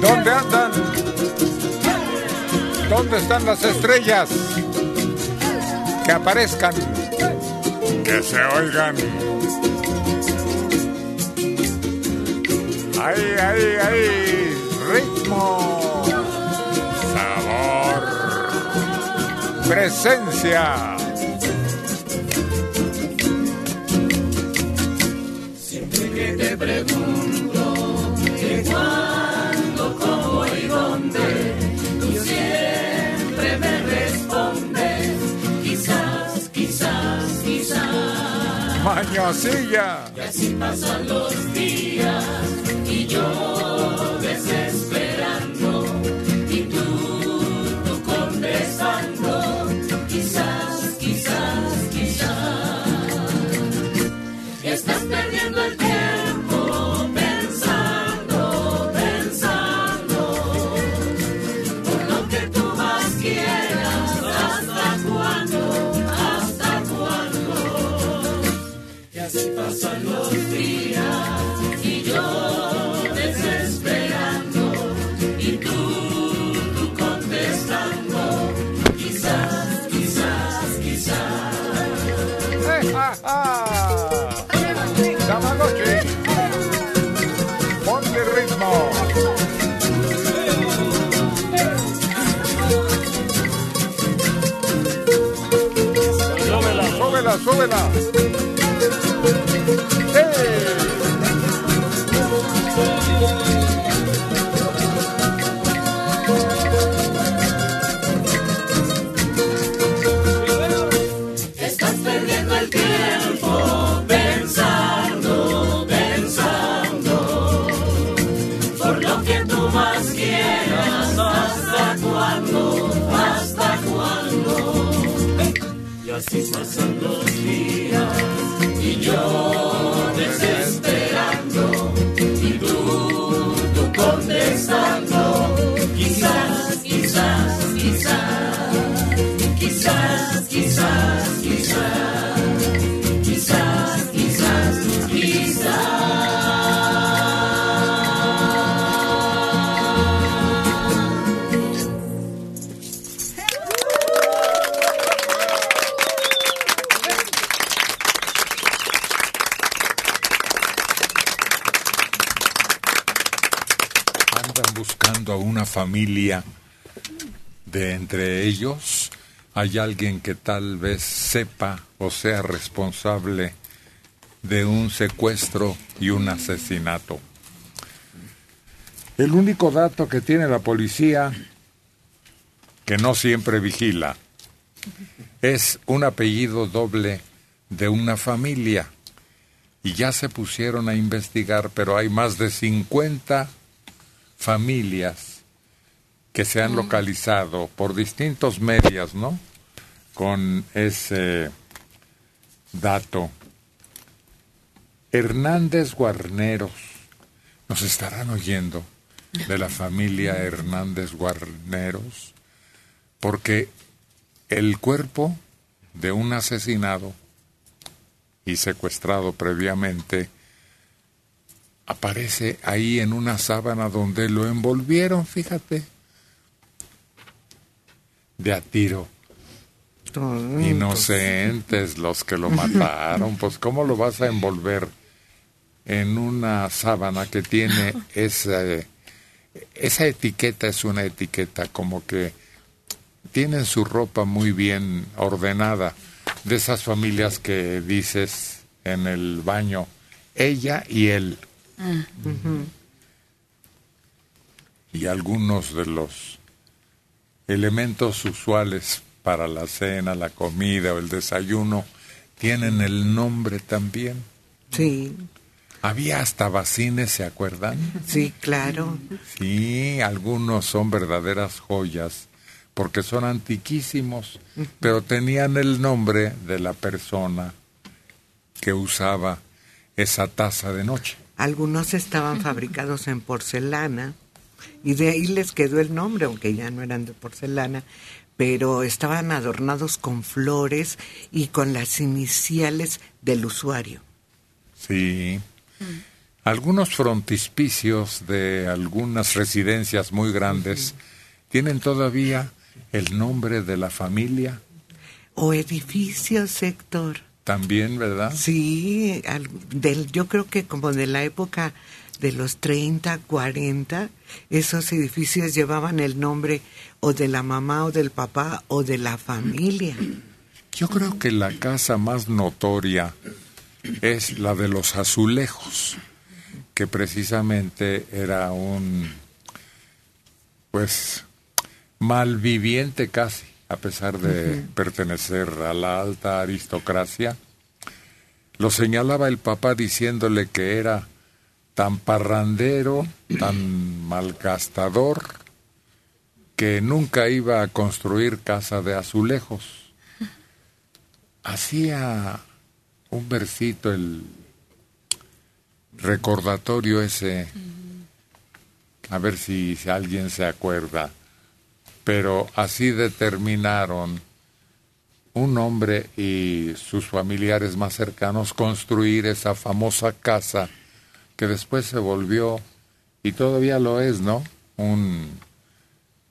¿Dónde andan? ¿Dónde están las estrellas? Que aparezcan, que se oigan. Ahí, ahí, ahí, ritmo, sabor, presencia. Quizás. Mañosilla. Y así pasan los días y yo desesperando 对吧。Ellos. Hay alguien que tal vez sepa o sea responsable de un secuestro y un asesinato. El único dato que tiene la policía, que no siempre vigila, es un apellido doble de una familia. Y ya se pusieron a investigar, pero hay más de 50 familias que se han localizado por distintos medios, ¿no? Con ese dato. Hernández Guarneros, nos estarán oyendo de la familia Hernández Guarneros, porque el cuerpo de un asesinado y secuestrado previamente aparece ahí en una sábana donde lo envolvieron, fíjate, de a tiro. Inocentes los que lo mataron, pues ¿cómo lo vas a envolver en una sábana que tiene esa, esa etiqueta? Es una etiqueta como que tienen su ropa muy bien ordenada, de esas familias que dices en el baño, ella y él, y algunos de los elementos usuales para la cena, la comida o el desayuno tienen el nombre también. Sí, Había hasta bacines, ¿se acuerdan? sí, claro. Sí, algunos son verdaderas joyas porque son antiquísimos, pero tenían el nombre de la persona que usaba esa taza de noche. Algunos estaban fabricados en porcelana y de ahí les quedó el nombre, aunque ya no eran de porcelana, pero estaban adornados con flores y con las iniciales del usuario. Sí. Algunos frontispicios de algunas residencias muy grandes tienen todavía el nombre de la familia. O edificios, Héctor. También, ¿verdad? Sí, del, yo creo que como de la época de los 30, 40, esos edificios llevaban el nombre o de la mamá o del papá o de la familia. Yo creo que la casa más notoria es la de los azulejos, que precisamente era un, pues, malviviente casi, a pesar de pertenecer a la alta aristocracia. Lo señalaba el papá diciéndole que era tan parrandero, tan malgastador, que nunca iba a construir casa de azulejos. Hacía un versito el recordatorio ese, a ver si, alguien se acuerda, pero así determinaron un hombre y sus familiares más cercanos construir esa famosa casa que después se volvió, y todavía lo es, ¿no? Un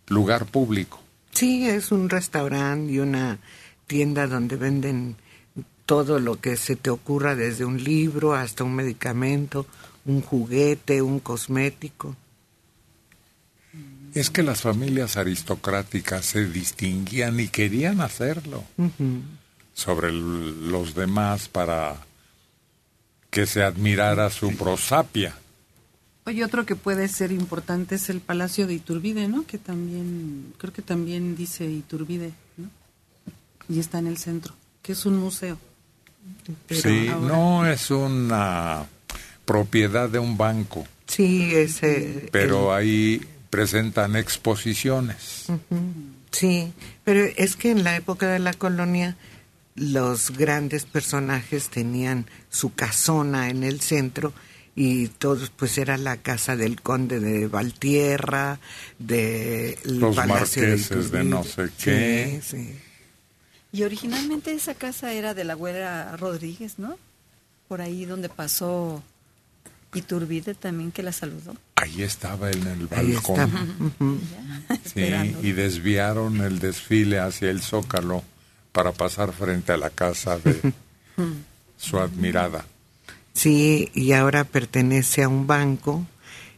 lugar público. Sí, es un restaurante y una tienda donde venden todo lo que se te ocurra, desde un libro hasta un medicamento, un juguete, un cosmético. Es que las familias aristocráticas se distinguían y querían hacerlo sobre los demás para que se admirara su prosapia. Oye, otro que puede ser importante es el Palacio de Iturbide, ¿no? Que también, creo que también dice Iturbide, ¿no? Y está en el centro, que es un museo. sí, no es una propiedad de un banco. Sí, ese. Pero ahí presentan exposiciones. Sí, pero es que en la época de la colonia los grandes personajes tenían su casona en el centro y todos pues era la casa del conde de Valtierra, de los marqueses de, no sé qué. Y originalmente esa casa era de la abuela Rodríguez, ¿no? Por ahí donde pasó Iturbide también que la saludó. Ahí estaba en el balcón. Sí, y desviaron el desfile hacia el Zócalo para pasar frente a la casa de su admirada. Sí, y ahora pertenece a un banco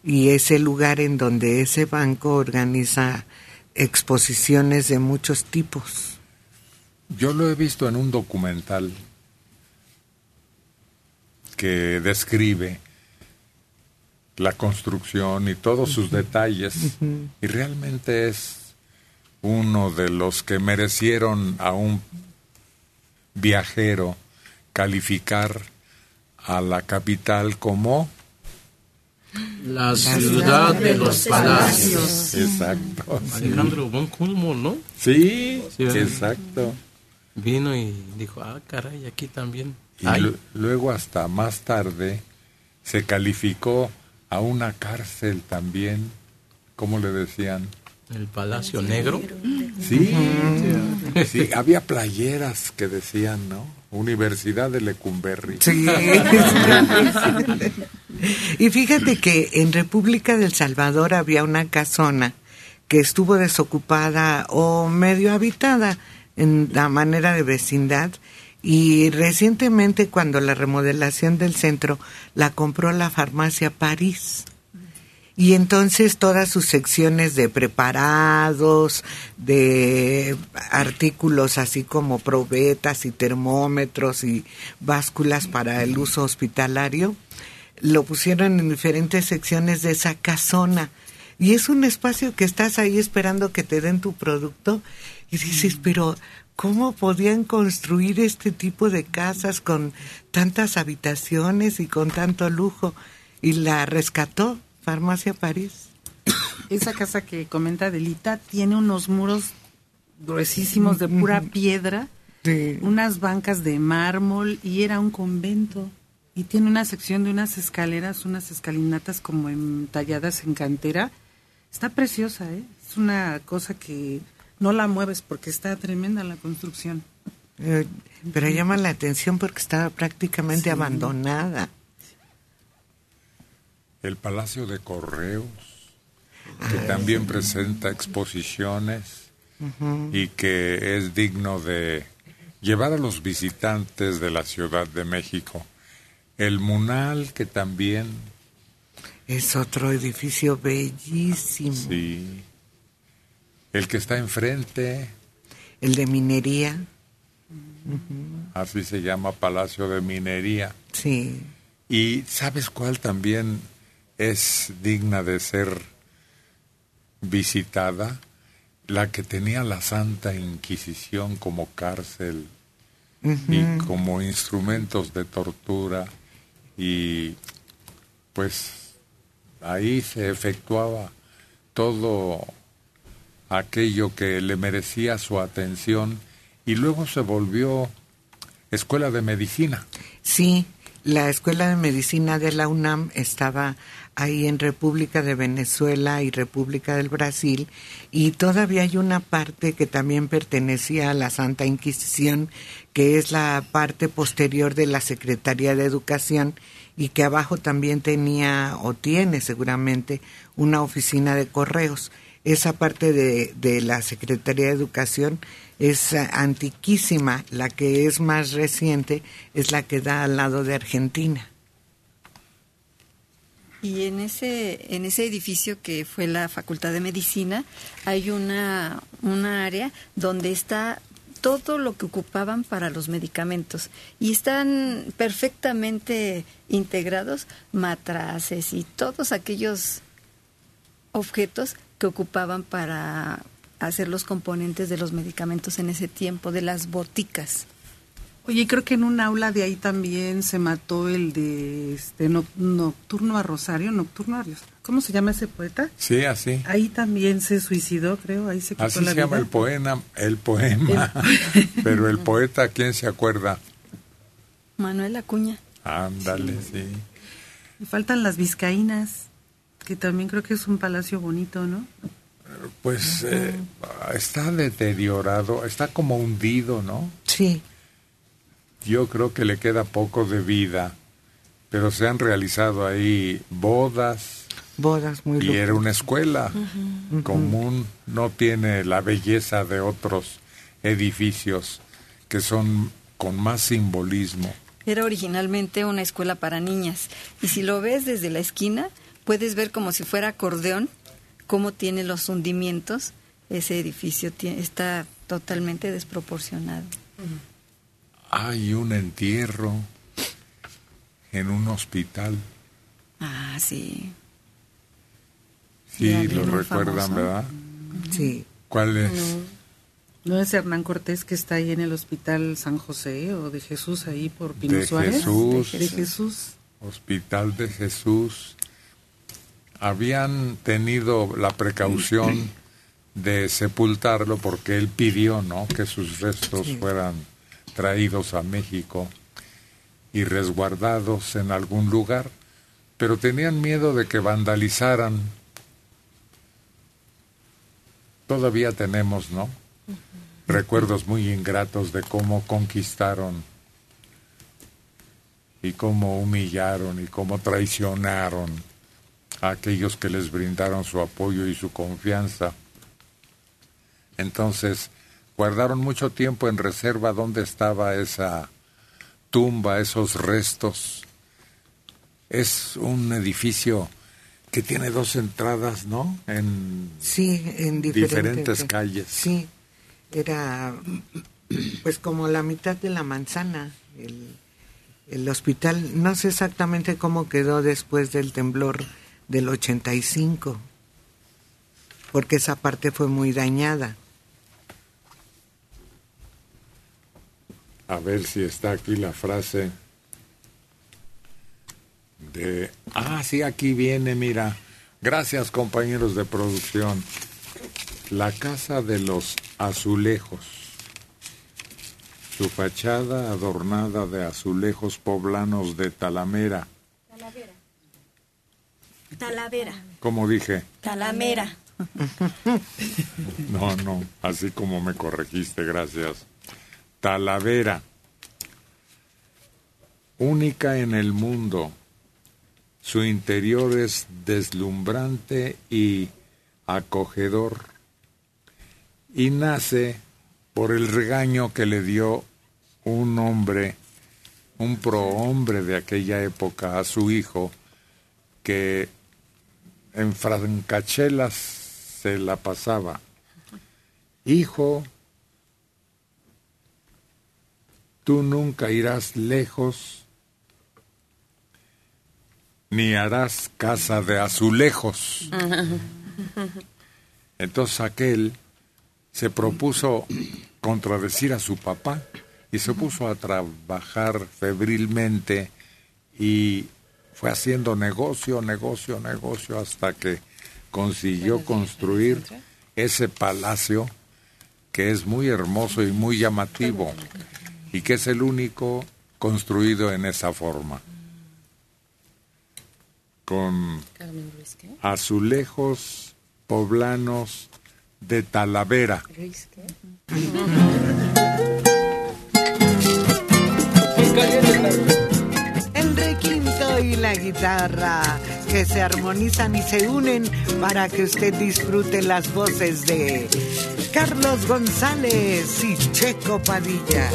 y es el lugar en donde ese banco organiza exposiciones de muchos tipos. Yo lo he visto en un documental que describe la construcción y todos sus detalles y realmente es uno de los que merecieron a un viajero calificar a la capital como la ciudad, de, los palacios. Exacto. Alejandro Von ¿no? Sí, exacto. Vino y dijo, ah, caray, aquí también. Y luego hasta más tarde se calificó a una cárcel también, ¿cómo le decían? El Palacio Negro. Sí, sí, había playeras que decían, ¿no? Universidad de Lecumberri. Sí. y fíjate que en República del Salvador había una casona que estuvo desocupada o medio habitada en la manera de vecindad y recientemente cuando la remodelación del centro la compró la farmacia París y entonces todas sus secciones de preparados, de artículos así como probetas y termómetros y básculas para el uso hospitalario, lo pusieron en diferentes secciones de esa casona. Y es un espacio que estás ahí esperando que te den tu producto y dices, mm. pero ¿cómo podían construir este tipo de casas con tantas habitaciones y con tanto lujo? Y la rescató Farmacia París. Esa casa que comenta Delita tiene unos muros gruesísimos de pura piedra, unas bancas de mármol y era un convento. Y tiene una sección de unas escaleras, unas escalinatas como talladas en cantera. Está preciosa, ¿eh? Es una cosa que no la mueves porque está tremenda la construcción. Eh, pero llama la atención porque estaba prácticamente abandonada. El Palacio de Correos, que también presenta exposiciones y que es digno de llevar a los visitantes de la Ciudad de México. El Munal, que también... Es otro edificio bellísimo. Sí. El que está enfrente. El de minería. Así se llama Palacio de Minería. Sí. ¿Y sabes cuál también es digna de ser visitada? La que tenía la Santa Inquisición como cárcel y como instrumentos de tortura y pues ahí se efectuaba todo aquello que le merecía su atención y luego se volvió escuela de medicina. Sí, la escuela de medicina de la UNAM estaba ahí en República de Venezuela y República del Brasil y todavía hay una parte que también pertenecía a la Santa Inquisición que es la parte posterior de la Secretaría de Educación y que abajo también tenía o tiene seguramente una oficina de correos. Esa parte de, de la Secretaría de Educación es antiquísima, la que es más reciente es la que da al lado de Argentina. Y en ese, en ese edificio que fue la Facultad de Medicina hay una, una área donde está todo lo que ocupaban para los medicamentos y están perfectamente integrados matraces y todos aquellos objetos que ocupaban para hacer los componentes de los medicamentos en ese tiempo, de las boticas. Oye, creo que en un aula de ahí también se mató el de este Nocturno a Rosario, Nocturno a ¿Cómo se llama ese poeta? Sí, así. Ahí también se suicidó, creo, ahí se quitó Así se llama el poema, el poema. Pero el poeta, ¿quién se acuerda? Manuel Acuña. Ándale, sí. Y faltan las Vizcaínas, que también creo que es un palacio bonito, ¿no? Pues eh, está deteriorado, está como hundido, ¿no? Sí. Yo creo que le queda poco de vida, pero se han realizado ahí bodas. Bodas muy Y era una escuela común, no tiene la belleza de otros edificios que son con más simbolismo. Era originalmente una escuela para niñas y si lo ves desde la esquina puedes ver como si fuera acordeón cómo tiene los hundimientos, ese edificio está totalmente desproporcionado. Hay un entierro en un hospital. Ah, sí. Sí, lo recuerdan, ¿verdad? Sí. ¿Cuál es? No. es Hernán Cortés que está ahí en el Hospital San José o de Jesús ahí por Pino de Suárez? Jesús, de Jesús. Hospital de Jesús habían tenido la precaución de sepultarlo porque él pidió, ¿no? Que sus restos fueran traídos a México y resguardados en algún lugar, pero tenían miedo de que vandalizaran. Todavía tenemos, ¿no? Recuerdos muy ingratos de cómo conquistaron y cómo humillaron y cómo traicionaron a aquellos que les brindaron su apoyo y su confianza. Entonces, guardaron mucho tiempo en reserva dónde estaba esa tumba, esos restos. Es un edificio que tiene dos entradas, ¿no? En sí, en diferentes calles. Sí, era pues como la mitad de la manzana. El, el hospital, no sé exactamente cómo quedó después del temblor del 85, porque esa parte fue muy dañada. A ver si está aquí la frase de... Ah, sí, aquí viene, mira. Gracias compañeros de producción. La casa de los azulejos. Su fachada adornada de azulejos poblanos de Talamera Talavera. ¿Cómo dije? Talamera. No, no, así como me corregiste, gracias. Talavera. Única en el mundo. su interior es deslumbrante y acogedor y nace por el regaño que le dio un hombre, un prohombre de aquella época a su hijo, que en francachelas se la pasaba. Hijo, tú nunca irás lejos, ni harás casa de azulejos. Entonces aquel se propuso contradecir a su papá y se puso a trabajar febrilmente y fue haciendo negocio, negocio, negocio hasta que consiguió construir ese palacio que es muy hermoso y muy llamativo y que es el único construido en esa forma. Con azulejos poblanos de Talavera. El requinto y la guitarra que se armonizan y se unen para que usted disfrute las voces de Carlos González y Checo Padilla.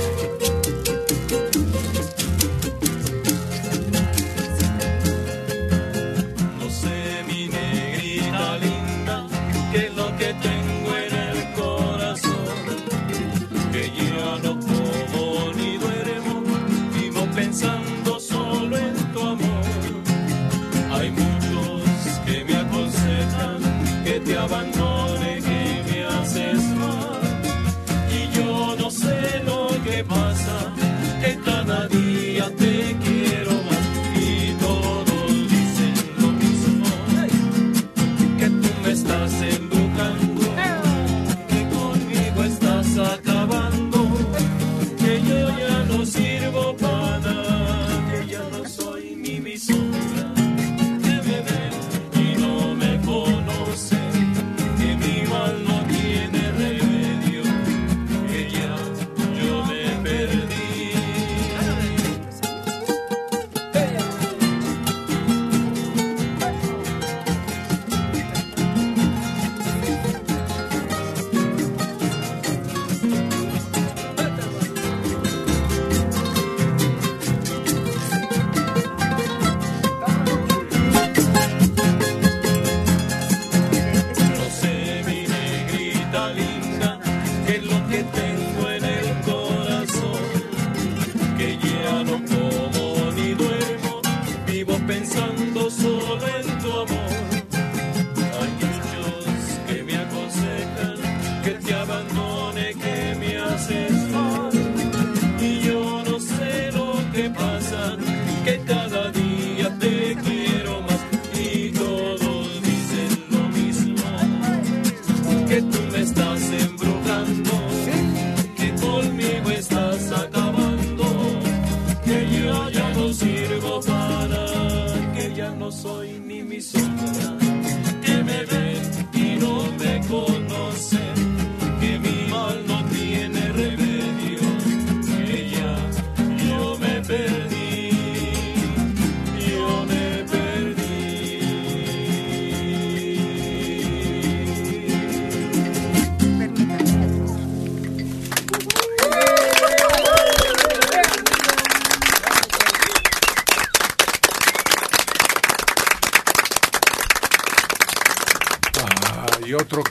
so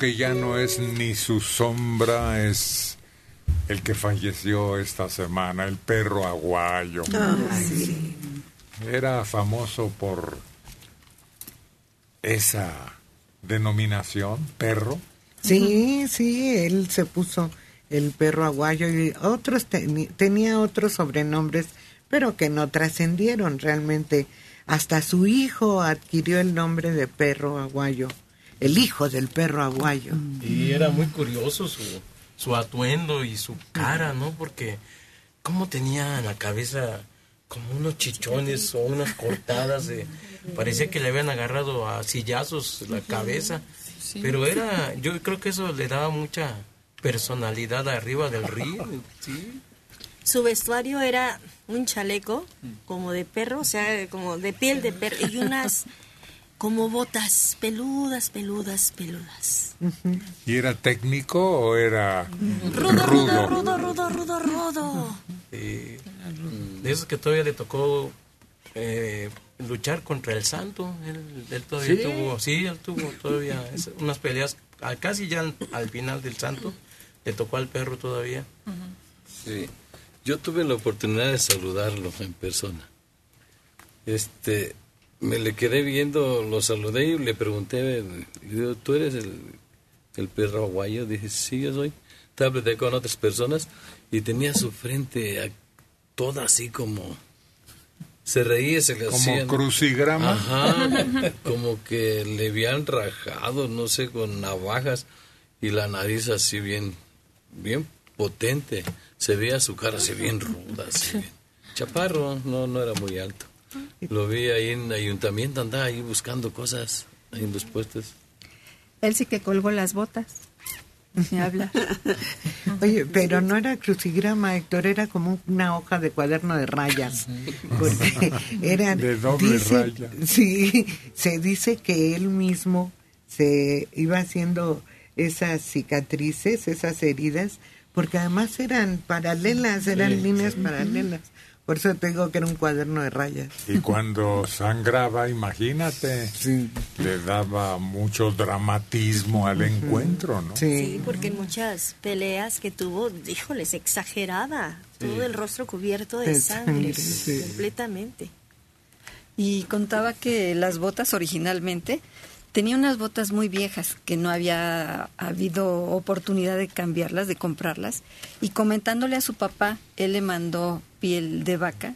que ya no es ni su sombra es el que falleció esta semana, el perro aguayo. Era famoso por esa denominación, perro. Sí, sí, él se puso el perro aguayo y otros tenía otros sobrenombres, pero que no trascendieron realmente. Hasta su hijo adquirió el nombre de perro aguayo el hijo del perro aguayo. Y era muy curioso su, su atuendo y su cara, ¿no? Porque cómo tenía en la cabeza como unos chichones o unas cortadas de parecía que le habían agarrado a sillazos la cabeza pero era yo creo que eso le daba mucha personalidad arriba del río ¿sí? su vestuario era un chaleco como de perro, o sea, como de piel de perro y unas como botas peludas, peludas, peludas. ¿Y era técnico o era rudo? Rudo, rudo, rudo, rudo, rudo. De esos que todavía le tocó eh, luchar contra el santo. Él, todavía tuvo, sí, él tuvo todavía unas peleas casi ya al, final del santo. Le tocó al perro todavía. Sí. Yo tuve la oportunidad de saludarlo en persona. Este, me le quedé viendo, lo saludé y le pregunté, ¿tú eres el, perro aguayo? Dije, sí, yo soy. Hablé con otras personas y tenía su frente toda así como... Se reía, se le hacía... Como crucigrama. Ajá, como que le habían rajado, no sé, con navajas y la nariz así bien, bien potente. Se veía su cara así bien ruda, así Chaparro, no, no era muy alto. Lo vi ahí en el ayuntamiento, andaba ahí buscando cosas ahí en los puestos. Él sí que colgó las botas. Me habla. Oye, pero no era crucigrama, Héctor, era como una hoja de cuaderno de rayas. Porque era. De doble raya. Sí, se dice que él mismo se iba haciendo esas cicatrices, esas heridas, porque además eran paralelas, eran líneas paralelas. Por eso tengo que era un cuaderno de rayas. Y cuando sangraba, imagínate, le daba mucho dramatismo al encuentro, ¿no? Sí. porque en muchas peleas que tuvo, híjoles, exageraba. Todo el rostro cubierto de, sangre, completamente. Y contaba que las botas originalmente tenía unas botas muy viejas que no había habido oportunidad de cambiarlas, de comprarlas. Y comentándole a su papá, él le mandó piel de vaca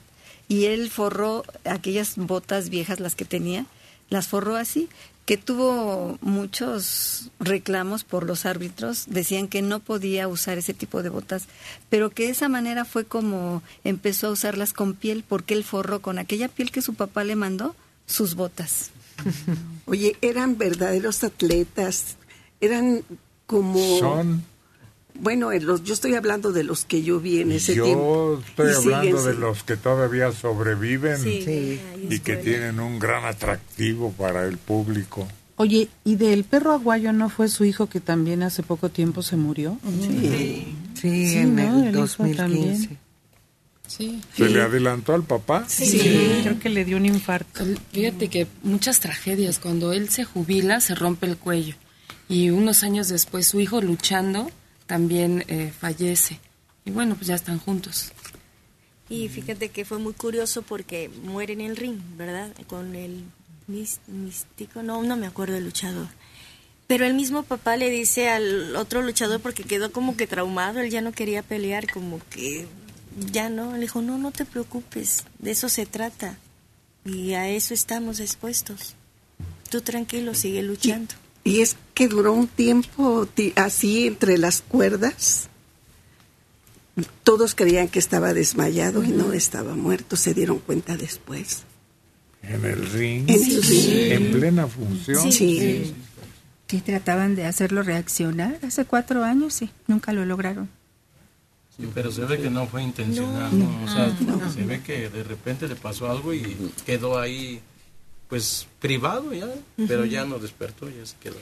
y él forró aquellas botas viejas, las que tenía, las forró así, que tuvo muchos reclamos por los árbitros, decían que no podía usar ese tipo de botas, pero que de esa manera fue como empezó a usarlas con piel, porque él forró con aquella piel que su papá le mandó sus botas. Oye, eran verdaderos atletas, eran como... Son. Bueno, los, yo estoy hablando de los que yo vi en ese tiempo. Yo estoy hablando de los que todavía sobreviven y que tienen un gran atractivo para el público. Oye, ¿y del perro aguayo no fue su hijo que también hace poco tiempo se murió? Sí, sí, en el 2015. Sí. ¿Se le adelantó al papá? Sí. creo que le dio un infarto. Fíjate que muchas tragedias, cuando él se jubila, se rompe el cuello. Y unos años después su hijo luchando también eh, fallece. Y bueno, pues ya están juntos. Y fíjate que fue muy curioso porque muere en el ring, ¿verdad? Con el místico, no, no me acuerdo el luchador. Pero el mismo papá le dice al otro luchador porque quedó como que traumado, él ya no quería pelear, como que ya no, le dijo, no, no te preocupes, de eso se trata. Y a eso estamos expuestos. Tú tranquilo, sigue luchando. Y, es que duró un tiempo así entre las cuerdas. Todos creían que estaba desmayado y no estaba muerto, se dieron cuenta después. En el ring, en, plena función. Sí. sí. trataban de hacerlo reaccionar hace cuatro años, sí, nunca lo lograron pero se ve que no fue intencional, O sea, se ve que de repente le pasó algo y quedó ahí, pues, privado ya, pero ya no despertó, ya se quedó.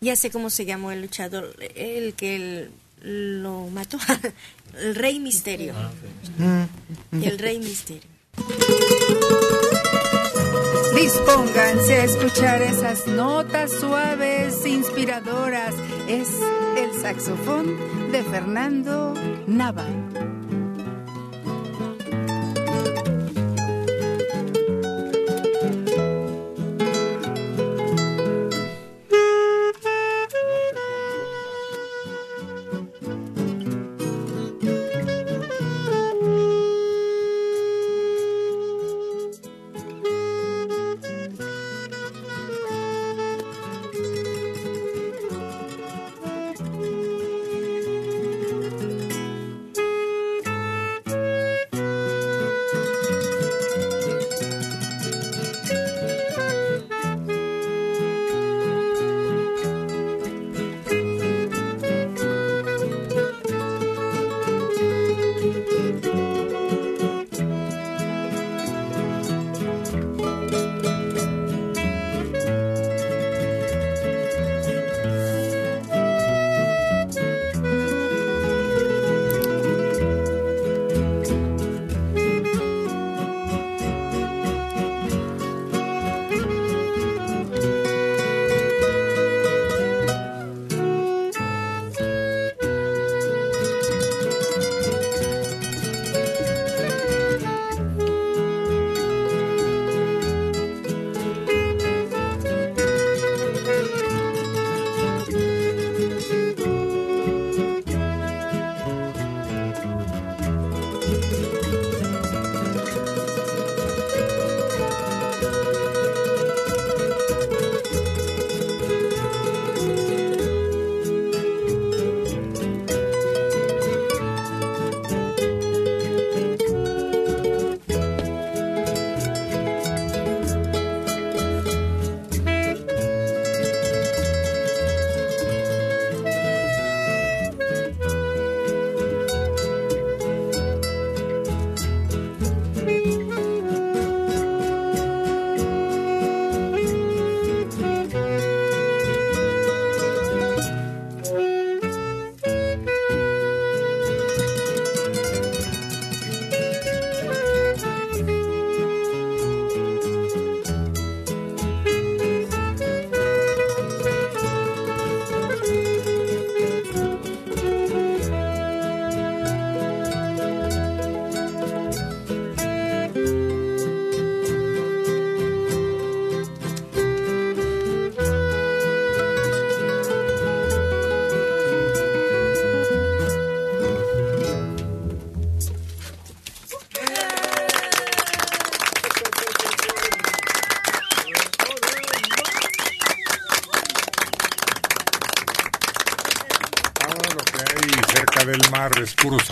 Ya sé cómo se llamó el luchador, el que lo mató, el Rey Misterio. Ah, el Rey Misterio. Dispónganse a escuchar esas notas suaves, inspiradoras. Es el saxofón de Fernando Nava.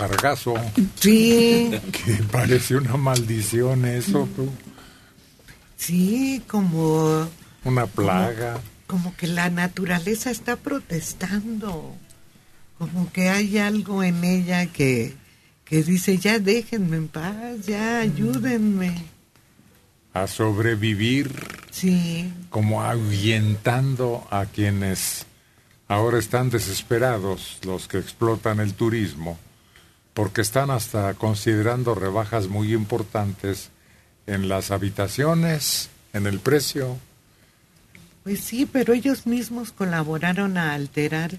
Sargazo. Sí. Que parece una maldición eso, tú. Sí, como... Una plaga. Como, que la naturaleza está protestando. Como que hay algo en ella que, que dice, ya déjenme en paz, ya ayúdenme. A sobrevivir. Sí. Como ahuyentando a quienes ahora están desesperados, los que explotan el turismo, porque están hasta considerando rebajas muy importantes en las habitaciones, en el precio. Pues sí, pero ellos mismos colaboraron a alterar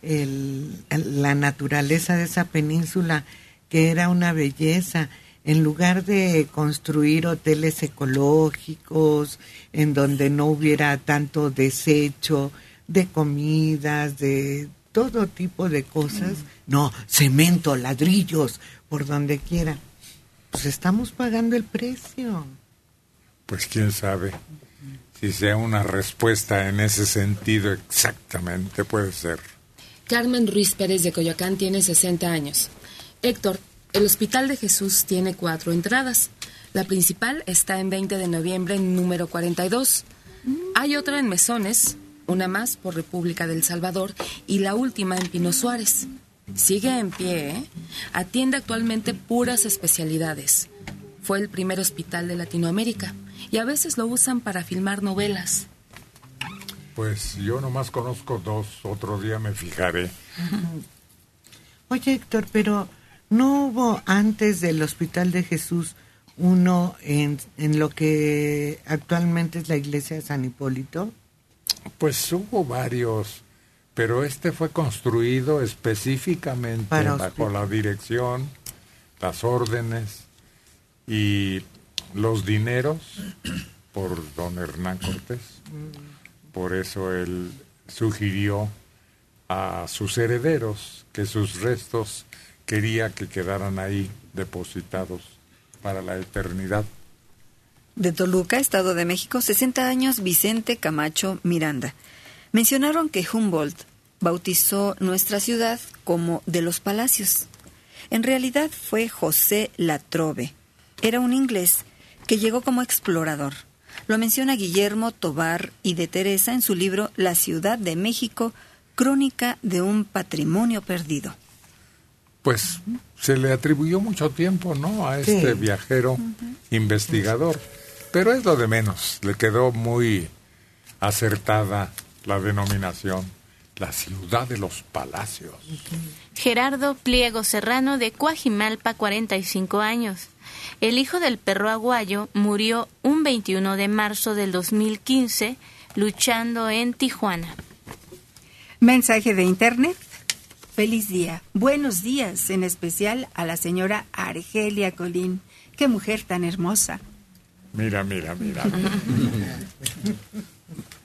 el, la naturaleza de esa península, que era una belleza. En lugar de construir hoteles ecológicos, en donde no hubiera tanto desecho de comidas, de todo tipo de cosas, no, cemento, ladrillos, por donde quiera pues estamos pagando el precio. Pues quién sabe si sea una respuesta en ese sentido exactamente, puede ser. Carmen Ruiz Pérez de Coyoacán tiene 60 años. Héctor, el Hospital de Jesús tiene cuatro entradas. La principal está en 20 de noviembre, número 42. Hay otra en Mesones, una más por República del Salvador y la última en Pino Suárez. Sigue en pie, ¿eh? Atiende actualmente puras especialidades. Fue el primer hospital de Latinoamérica y a veces lo usan para filmar novelas. Pues yo nomás conozco dos, otro día me fijaré. Oye, Héctor, pero ¿no hubo antes del Hospital de Jesús uno en, en lo que actualmente es la iglesia de San Hipólito? Pues hubo varios pero este fue construido específicamente bajo la dirección, las órdenes y los dineros por don Hernán Cortés. Por eso él sugirió a sus herederos que sus restos quería que quedaran ahí depositados para la eternidad. De Toluca, Estado de México, 60 años, Vicente Camacho Miranda. Mencionaron que Humboldt bautizó nuestra ciudad como de los palacios. En realidad fue José Latrobe. Era un inglés que llegó como explorador. Lo menciona Guillermo Tobar y de Teresa en su libro La Ciudad de México, Crónica de un Patrimonio Perdido. Pues se le atribuyó mucho tiempo, ¿no? A este viajero investigador. Pero es lo de menos. Le quedó muy acertada la denominación, la ciudad de los palacios. Gerardo Pliego Serrano de Cuajimalpa, 45 años. El hijo del perro aguayo murió un 21 de marzo del 2015 luchando en Tijuana. Mensaje de internet. Feliz día. Buenos días, en especial a la señora Argelia Colín. Qué mujer tan hermosa. Mira, mira, mira.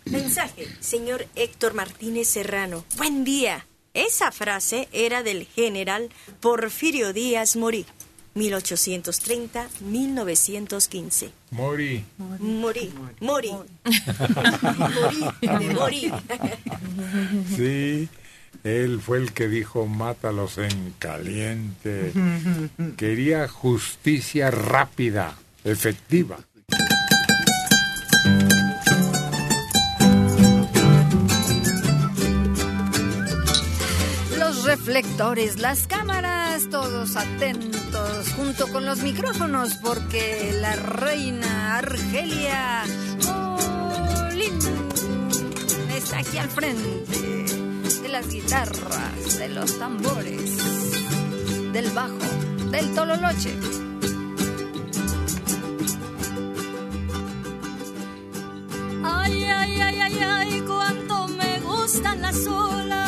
Mensaje, señor Héctor Martínez Serrano. Buen día. Esa frase era del general Porfirio Díaz Morí, 1830-1915. Morí. Morí. Morí. Morí. Morí. Sí, él fue el que dijo mátalos en caliente. Quería justicia rápida, efectiva. Reflectores, las cámaras, todos atentos, junto con los micrófonos, porque la reina Argelia Molín está aquí al frente de las guitarras, de los tambores, del bajo, del tololoche. Ay, ay, ay, ay, ay, cuánto me gustan las olas.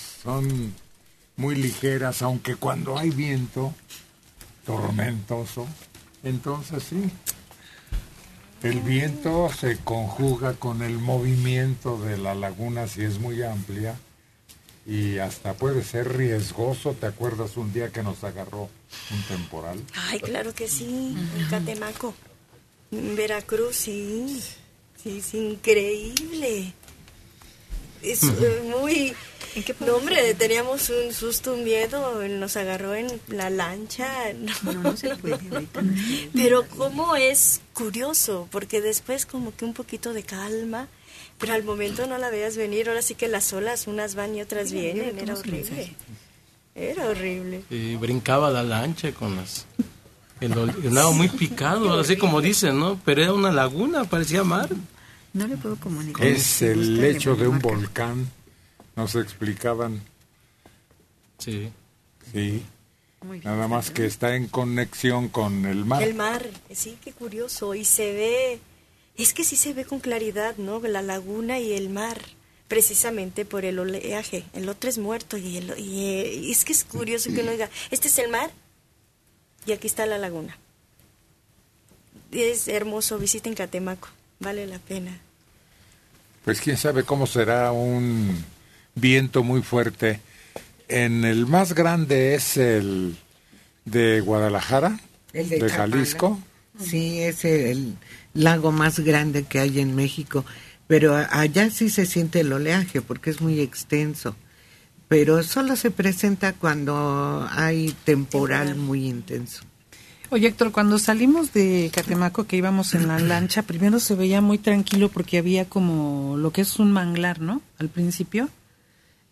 Son muy ligeras, aunque cuando hay viento tormentoso, entonces sí, el viento se conjuga con el movimiento de la laguna si es muy amplia y hasta puede ser riesgoso. ¿Te acuerdas un día que nos agarró un temporal? Ay, claro que sí, en Catemaco, en Veracruz, sí, sí, es increíble. Es eh, muy... No, hombre, teníamos un susto, un miedo, nos agarró en la lancha. No, se puede Pero cómo es curioso, porque después como que un poquito de calma, pero al momento no la veas venir, ahora sí que las olas unas van y otras vienen, era horrible. Era horrible. Y brincaba la lancha con las... El, el lado muy picado, así como dicen, ¿no? Pero era una laguna, parecía mar. No le puedo comunicar. Es el lecho de un volcán. Nos explicaban. Sí. Sí. Nada más que está en conexión con el mar. El mar, sí, qué curioso. Y se ve, es que sí se ve con claridad, ¿no? La laguna y el mar, precisamente por el oleaje. El otro es muerto y, el, y, eh, es que es curioso que uno diga, este es el mar y aquí está la laguna. Es hermoso, visiten Catemaco, vale la pena. Pues quién sabe cómo será un viento muy fuerte. En el más grande es el de Guadalajara, El de, de Jalisco. Sí, es el lago más grande que hay en México, pero allá sí se siente el oleaje porque es muy extenso. Pero solo se presenta cuando hay temporal muy intenso. Oye, Héctor, cuando salimos de Catemaco, que íbamos en la lancha, primero se veía muy tranquilo porque había como lo que es un manglar, ¿no? Al principio.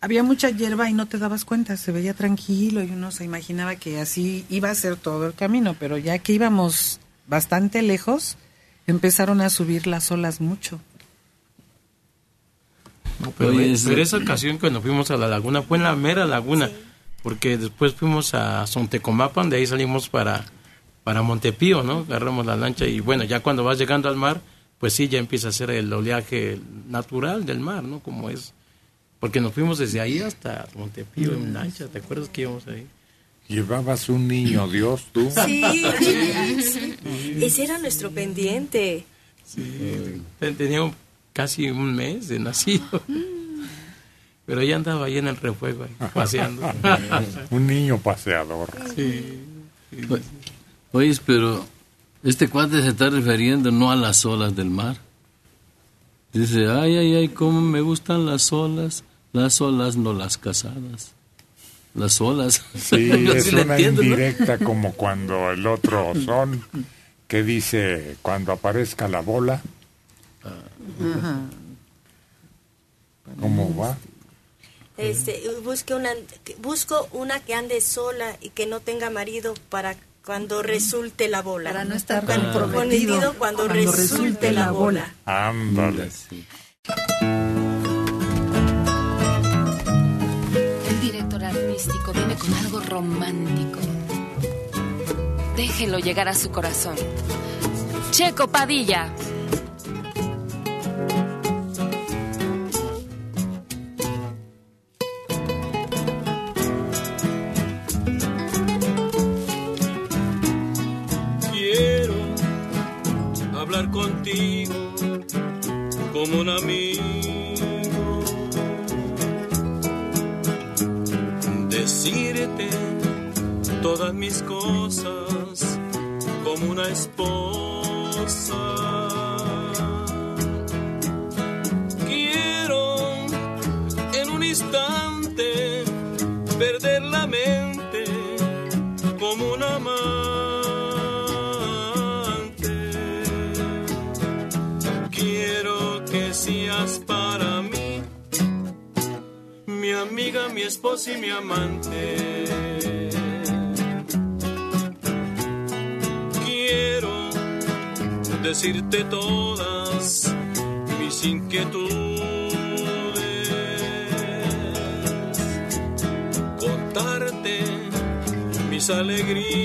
Había mucha hierba y no te dabas cuenta, se veía tranquilo y uno se imaginaba que así iba a ser todo el camino, pero ya que íbamos bastante lejos, empezaron a subir las olas mucho. No, pero, Oye, pero esa ocasión cuando fuimos a la laguna fue en la mera laguna, porque después fuimos a Sontecomapan, de ahí salimos para, para Montepío, ¿no? Agarramos la lancha y bueno, ya cuando vas llegando al mar, pues sí, ya empieza a ser el oleaje natural del mar, ¿no? Como es. Porque nos fuimos desde ahí hasta Montepío en lancha, ¿te acuerdas que íbamos ahí? Llevabas un niño Dios, tú. Sí, sí. ese era nuestro pendiente. Ten- Tenía un- casi un mes de nacido. Pero ya andaba ahí en el refuego, ahí, paseando. un niño paseador. Sí. Oye, pero este cuate se está refiriendo no a las olas del mar. Dice, ay, ay, ay, cómo me gustan las olas, las olas no las casadas. Las olas. Sí, es sí una entiendo, ¿no? indirecta como cuando el otro son que dice cuando aparezca la bola. ¿Cómo va? Este, busque una, busco una que ande sola y que no tenga marido para cuando resulte la bola. Para no estar Cuando- comprometido. cuando, Cuando resulte, resulte la la bola. Ándale. El algo romántico. Déjelo llegar a su corazón. Checo Padilla. Y mi amante. Quiero decirte todas mis inquietudes, contarte mis alegrías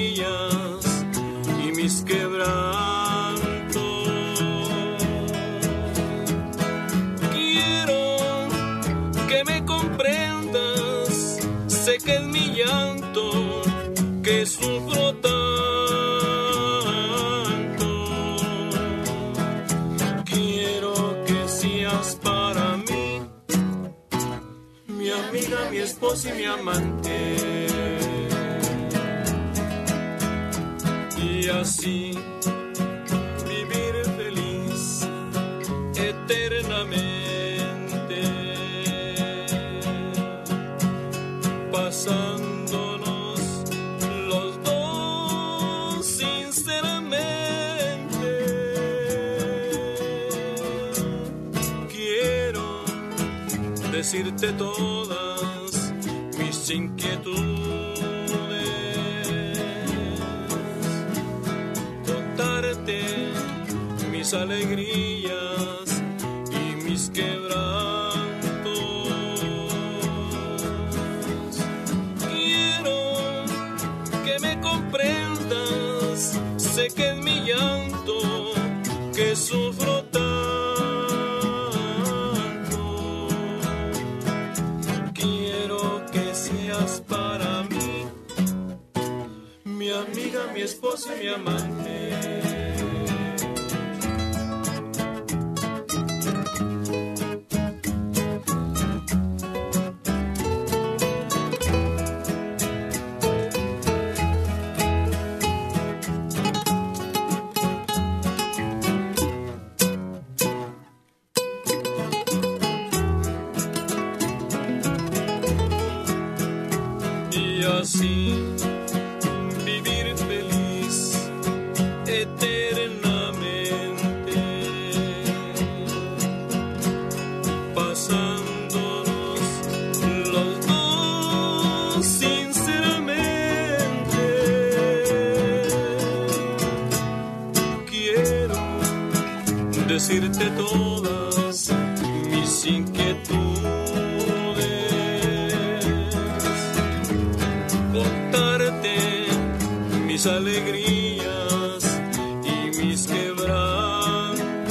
alegrías y mis quebrantos.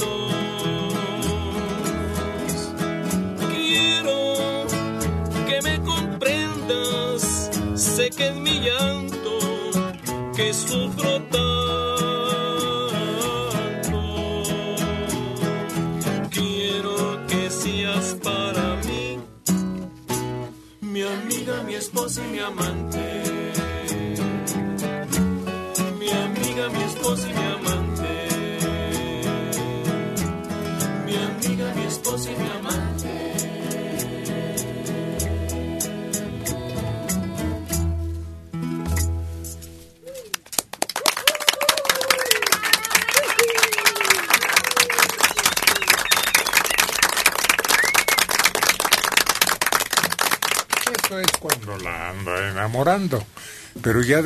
Quiero que me comprendas, sé que en mi llanto que sufro tanto. Quiero que seas para mí mi amiga, mi esposa y mi amante.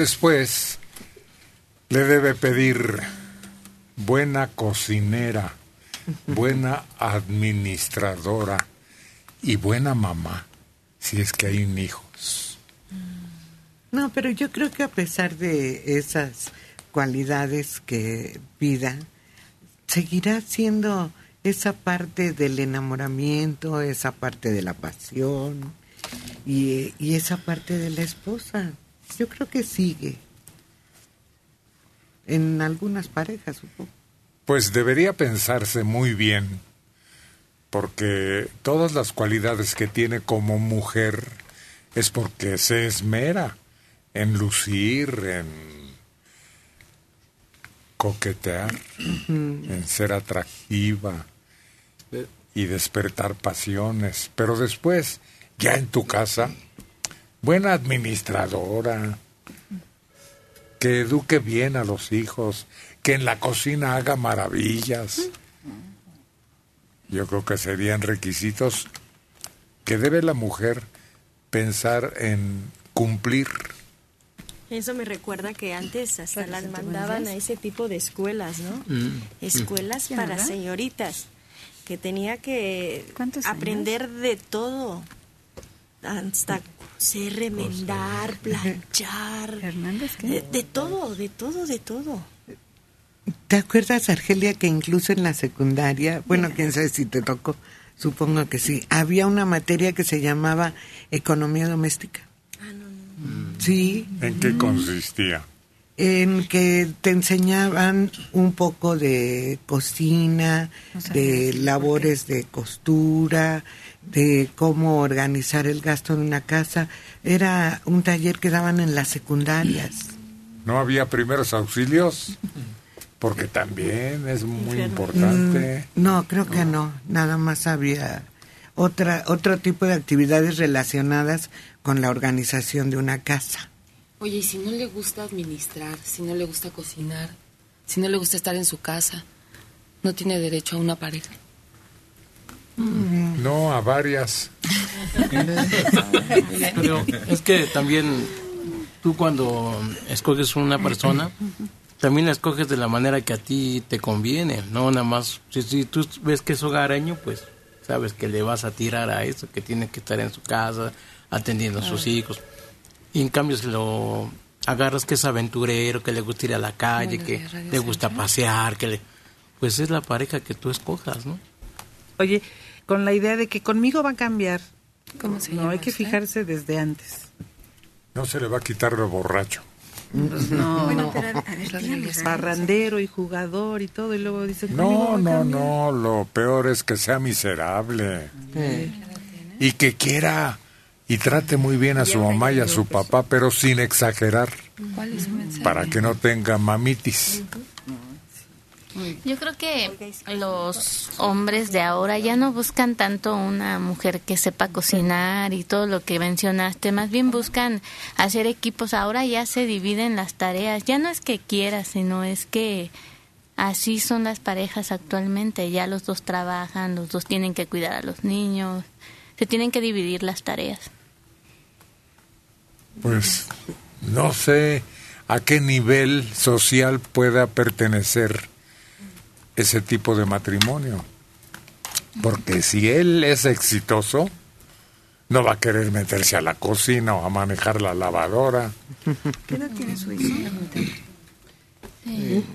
Después le debe pedir buena cocinera, buena administradora y buena mamá, si es que hay un hijo. No, pero yo creo que a pesar de esas cualidades que pida, seguirá siendo esa parte del enamoramiento, esa parte de la pasión y, y esa parte de la esposa. Yo creo que sigue en algunas parejas, supongo. Pues debería pensarse muy bien, porque todas las cualidades que tiene como mujer es porque se esmera en lucir, en coquetear, en ser atractiva y despertar pasiones. Pero después, ya en tu casa, buena administradora, que eduque bien a los hijos, que en la cocina haga maravillas. Yo creo que serían requisitos que debe la mujer pensar en cumplir. Eso me recuerda que antes hasta las mandaban a ese tipo de escuelas, ¿no? Mm. Escuelas para señoritas, que tenía que aprender de todo, hasta coser, remendar, planchar, Hernández, ¿qué? de, de todo, de todo, de todo. ¿Te acuerdas, Argelia, que incluso en la secundaria, bueno, quién sabe si te tocó, supongo que sí, había una materia que se llamaba economía doméstica? Sí, ¿En qué consistía? en que te enseñaban un poco de cocina, de labores de costura, de cómo organizar el gasto de una casa. Era un taller que daban en las secundarias. ¿No había primeros auxilios? Porque también es muy importante. Mm, no, creo que no. Nada más había otra, otro tipo de actividades relacionadas con la organización de una casa. Oye, y si no le gusta administrar, si no le gusta cocinar, si no le gusta estar en su casa, ¿no tiene derecho a una pareja? Mm. No, a varias. Pero es que también tú cuando escoges una persona, también la escoges de la manera que a ti te conviene, no nada más. Si, si tú ves que es hogareño, pues sabes que le vas a tirar a eso, que tiene que estar en su casa, atendiendo a sus hijos. Y en cambio si lo agarras que es aventurero, que le gusta ir a la calle, que le gusta pasear, que le... Pues es la pareja que tú escojas, ¿no? Oye, con la idea de que conmigo va a cambiar. no, hay que fijarse desde antes. No se le va a quitar lo borracho. Pues no, bueno, parrandero y jugador y todo, y luego dice No, no, no, lo peor es que sea miserable. Y que quiera y trate muy bien a su mamá y a su papá, pero sin exagerar, para que no tenga mamitis. Yo creo que los hombres de ahora ya no buscan tanto una mujer que sepa cocinar y todo lo que mencionaste, más bien buscan hacer equipos. Ahora ya se dividen las tareas. Ya no es que quieras, sino es que así son las parejas actualmente. Ya los dos trabajan, los dos tienen que cuidar a los niños, se tienen que dividir las tareas. Pues no sé a qué nivel social pueda pertenecer ese tipo de matrimonio. Porque si él es exitoso, no va a querer meterse a la cocina o a manejar la lavadora. ¿Qué edad tiene su hijo?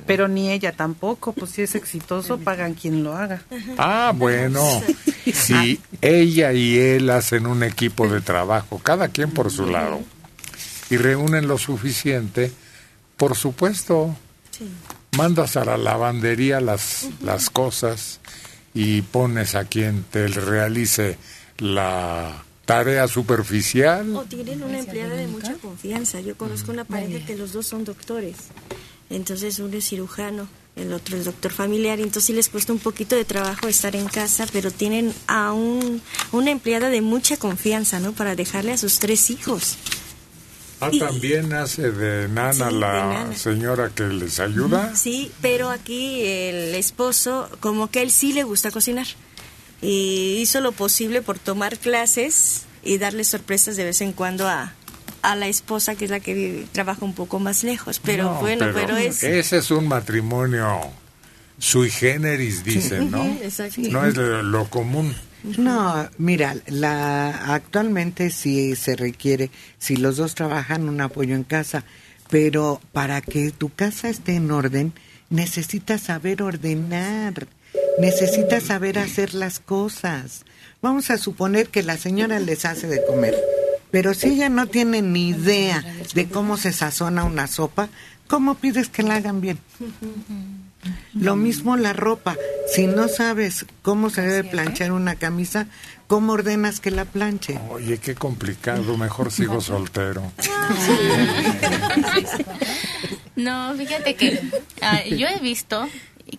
Pero ni ella tampoco, pues si es exitoso, pagan quien lo haga. Ah, bueno, si ella y él hacen un equipo de trabajo, cada quien por su lado, y reúnen lo suficiente, por supuesto, mandas a la lavandería las, las cosas y pones a quien te realice la tarea superficial. O tienen una empleada de mucha confianza. Yo conozco una pareja que los dos son doctores. Entonces uno es cirujano, el otro es doctor familiar. Entonces sí les cuesta un poquito de trabajo estar en casa, pero tienen a un, una empleada de mucha confianza, ¿no? Para dejarle a sus tres hijos. Ah, también hace de nana la señora que les ayuda. Sí, pero aquí el esposo, como que él sí le gusta cocinar. Y hizo lo posible por tomar clases y darle sorpresas de vez en cuando a, a la esposa, que es la que trabaja un poco más lejos. Pero bueno, pero, es... Ese es un matrimonio sui generis, dicen, ¿no? No es lo común. No, mira, la actualmente sí se requiere, si los dos trabajan, un apoyo en casa, pero para que tu casa esté en orden, necesitas saber ordenar, necesitas saber hacer las cosas. Vamos a suponer que la señora les hace de comer, pero si ella no tiene ni idea de cómo se sazona una sopa, ¿cómo pides que la hagan bien? Lo mismo la ropa. Si no sabes cómo se debe planchar una camisa, ¿cómo ordenas que la planche? Oye, qué complicado. Mejor sigo soltero. No, fíjate que ah, yo he visto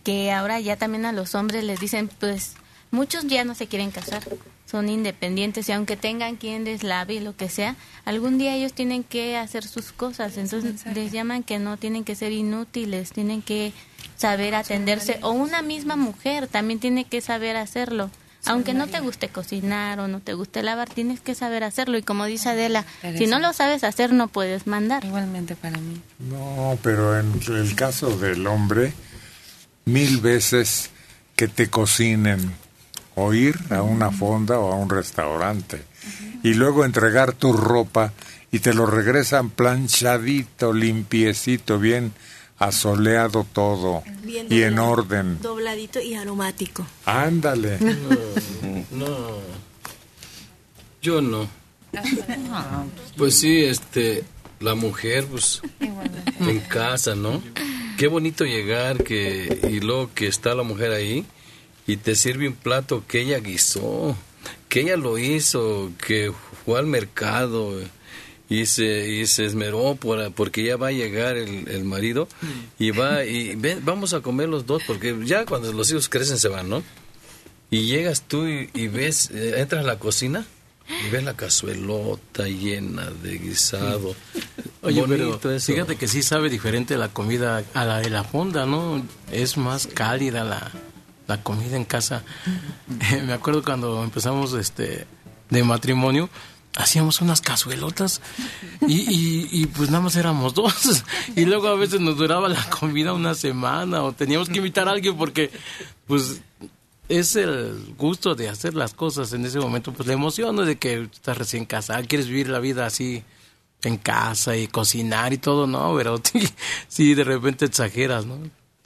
que ahora ya también a los hombres les dicen, pues muchos ya no se quieren casar son independientes y aunque tengan quien les lave y lo que sea, algún día ellos tienen que hacer sus cosas, entonces les llaman que no tienen que ser inútiles, tienen que saber atenderse o una misma mujer también tiene que saber hacerlo. Aunque no te guste cocinar o no te guste lavar, tienes que saber hacerlo. Y como dice Adela, si no lo sabes hacer, no puedes mandar. Igualmente para mí. No, pero en el caso del hombre, mil veces que te cocinen o ir a una fonda o a un restaurante y luego entregar tu ropa y te lo regresan planchadito, limpiecito, bien asoleado todo y en orden. Dobladito y aromático. Ándale. No, Yo no. Pues sí, este, la mujer, pues, en casa, ¿no? Qué bonito llegar que y luego que está la mujer ahí y te sirve un plato que ella guisó, que ella lo hizo, que fue al mercado y se, y se esmeró por, porque ya va a llegar el, el marido y va y ven, vamos a comer los dos porque ya cuando los hijos crecen se van, ¿no? Y llegas tú y, y ves, eh, entras a la cocina y ves la cazuelota llena de guisado. Oye, Bonito pero eso. fíjate que sí sabe diferente la comida a la de la fonda, ¿no? Es más cálida la, la comida en casa. Me acuerdo cuando empezamos este de matrimonio, hacíamos unas cazuelotas y, y, y, pues nada más éramos dos. Y luego a veces nos duraba la comida una semana o teníamos que invitar a alguien porque pues es el gusto de hacer las cosas en ese momento, pues la emoción de que estás recién casada, quieres vivir la vida así en casa y cocinar y todo, no, pero sí, de repente exageras, ¿no?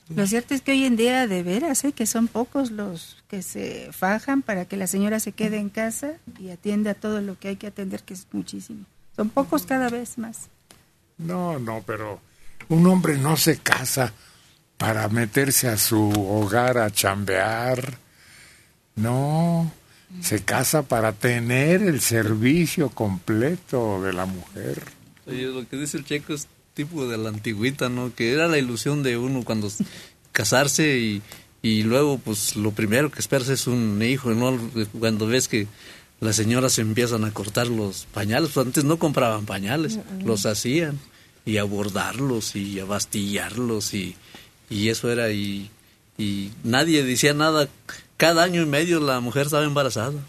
Lo cierto es que hoy en día de veras, ¿eh? que son pocos los que se fajan para que la señora se quede en casa y atienda todo lo que hay que atender, que es muchísimo. Son pocos cada vez más. No, no, pero un hombre no se casa para meterse a su hogar a chambear. No, se casa para tener el servicio completo de la mujer. Oye, lo que dice el checo es tipo de la antigüita, ¿no? Que era la ilusión de uno cuando casarse y, y luego, pues, lo primero que esperas es un hijo, ¿no? Cuando ves que las señoras empiezan a cortar los pañales, pues antes no compraban pañales, los hacían y a bordarlos y a bastillarlos y, y eso era y, y nadie decía nada. Cada año y medio la mujer estaba embarazada.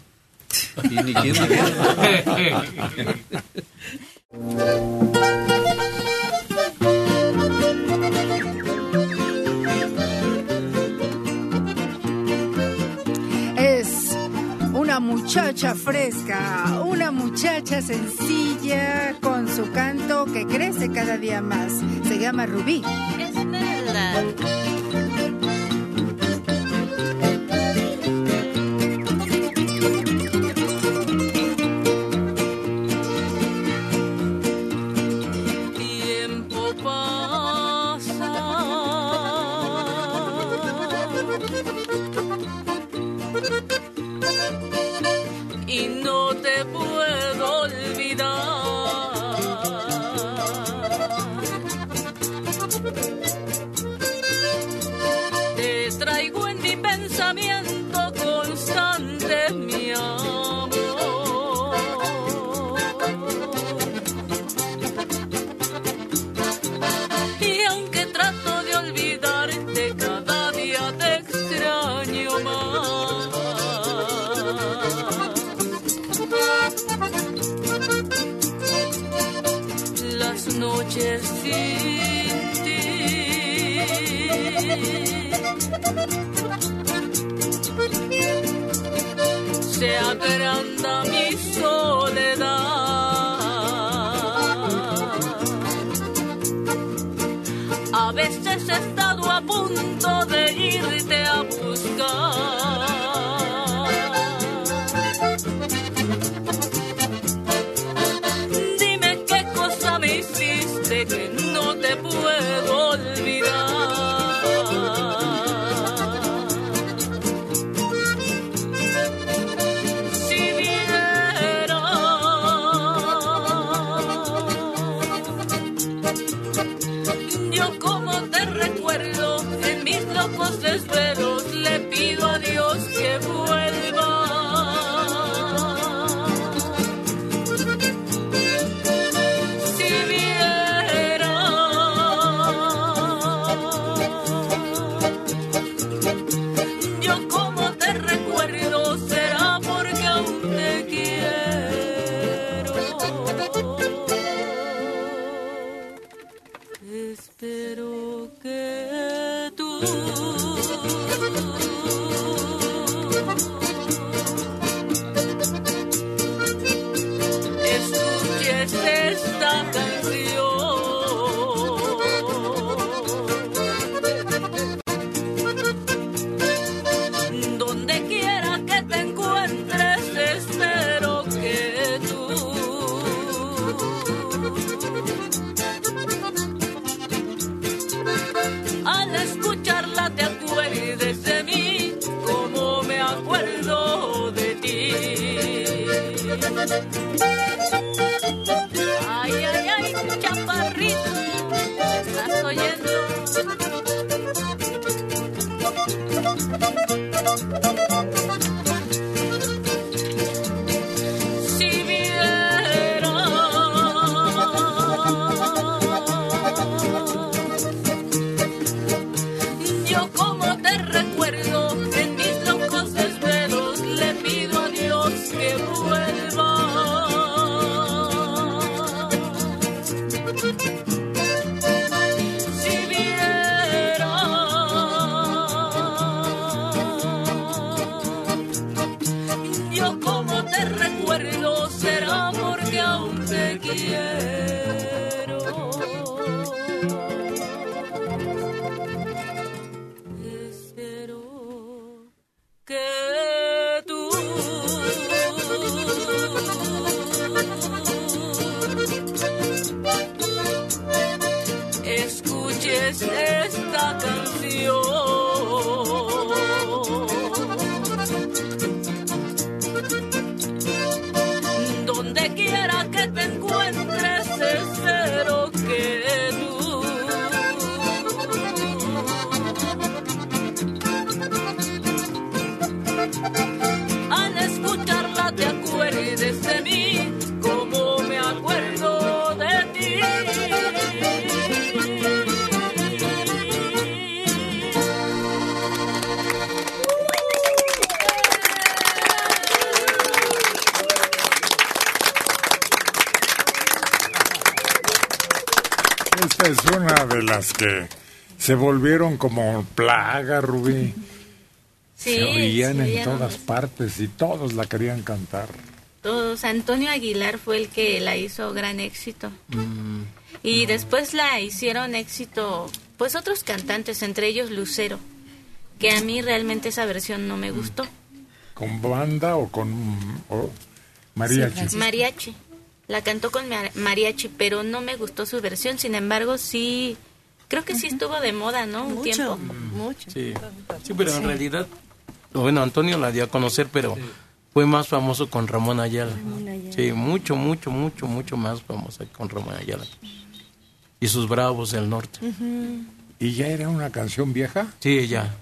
Y ni quién Es muchacha fresca, una muchacha sencilla con su canto que crece cada día más. Se llama Rubí. Esmeralda. No se volvieron como plaga, Rubí. Sí, se oían en todas partes y todos la querían cantar. Todos. Antonio Aguilar fue el que la hizo gran éxito. Mm. Y después la hicieron éxito, pues otros cantantes, entre ellos Lucero, que a mí realmente esa versión no me gustó. ¿Con banda o con o mariachi? Mariachi. La cantó con ma- mariachi, pero no me gustó su versión. Sin embargo, sí, creo que sí estuvo de moda, ¿no? Un tiempo. mucho. Sí, sí pero en Sí. realidad, bueno, Antonio la dio a conocer, pero fue más famoso con Ramón Ayala. Ramón Ayala. Sí, mucho, mucho, mucho, mucho más famosa con Ramón Ayala. Y sus bravos del norte. ¿Y ya era una canción vieja? Sí, ya.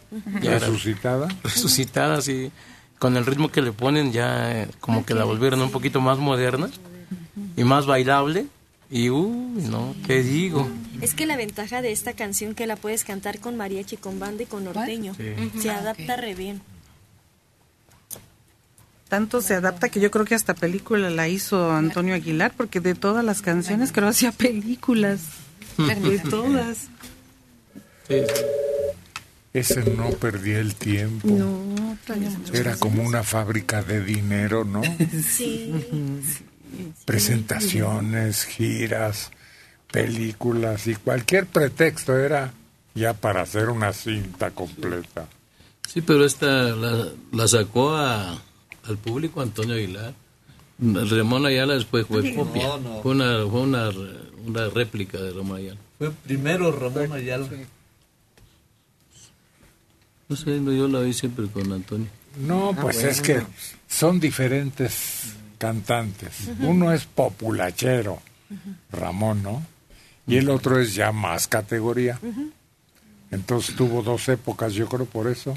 ya era ¿Resucitada? resucitada, sí. Con el ritmo que le ponen, ya eh, como que la volvieron un poquito más moderna y más bailable. Y, uy, no, ¿qué digo? Es que la ventaja de esta canción que la puedes cantar con mariachi, con banda y con norteño. Sí. Se adapta re bien. Tanto se adapta que yo creo que hasta película la hizo Antonio Aguilar, porque de todas las canciones creo hacía películas. De todas. Ese no perdía el tiempo. No, Era como una fábrica de dinero, ¿no? Sí. Presentaciones, giras, películas y cualquier pretexto era ya para hacer una cinta completa. Sí, pero esta la, la sacó a, al público Antonio Aguilar. Ramón Ayala después fue No, copia. no. Fue, una, fue una, una réplica de Ramón Ayala. Fue primero Ramón Ayala. No sé, no, yo la vi siempre con Antonio. No, pues es que son diferentes cantantes. Uno es populachero, Ramón, ¿no? Y el otro es ya más categoría. Entonces tuvo dos épocas, yo creo por eso.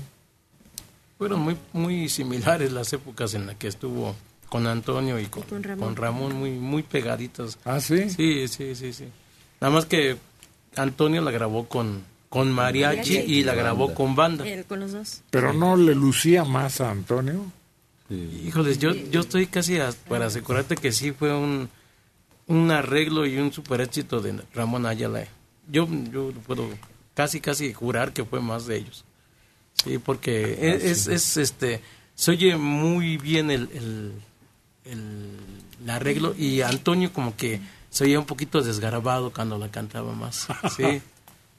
Fueron muy, muy similares las épocas en las que estuvo con Antonio y con, con Ramón. con Ramón, muy, muy pegaditas. ¿Ah, sí? Sí, sí, sí, sí. Nada más que Antonio la grabó con, con mariachi, Mariachi. y la grabó con banda. Con los dos. Pero no le lucía más a Antonio. Híjoles, yo, yo estoy casi a- para asegurarte que sí fue un, un arreglo y un super éxito de Ramón Ayala. Yo, yo puedo casi, casi jurar que fue más de ellos. Sí, porque es, es, es, este, se oye muy bien el, el, el- el arreglo y Antonio como que se oía un poquito desgarabado cuando la cantaba más. Sí.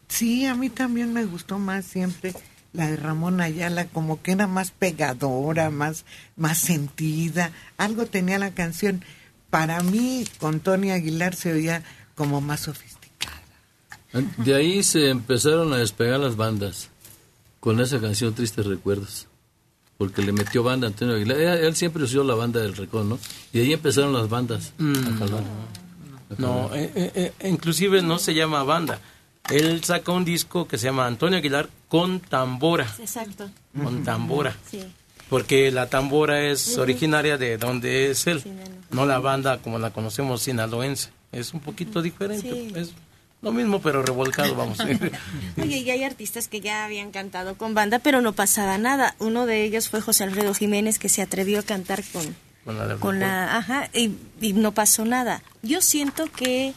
Sí, a mí también me gustó más siempre la de Ramón Ayala, como que era más pegadora, más, más sentida, algo tenía la canción. Para mí, con Tony Aguilar se oía como más sofisticada. De ahí se empezaron a despegar las bandas con esa canción Tristes Recuerdos. porque le metió banda a Antonio Aguilar. Él, él siempre usó la banda del Recón, ¿no? Y ahí empezaron las bandas a Mm. jalar. No, eh, eh, eh, inclusive no se llama banda. Él saca un disco que se llama Antonio Aguilar con tambora, Exacto. con tambora. Sí. Porque la tambora es originaria de donde es él, no la banda como la conocemos sinaloense. Es un poquito diferente. Sí. Es lo mismo, pero revolcado, vamos. Oye, y hay artistas que ya habían cantado con banda, pero no pasaba nada. Uno de ellos fue José Alfredo Jiménez, que se atrevió a cantar con, Con la con la, ajá, y, y no pasó nada. Yo siento que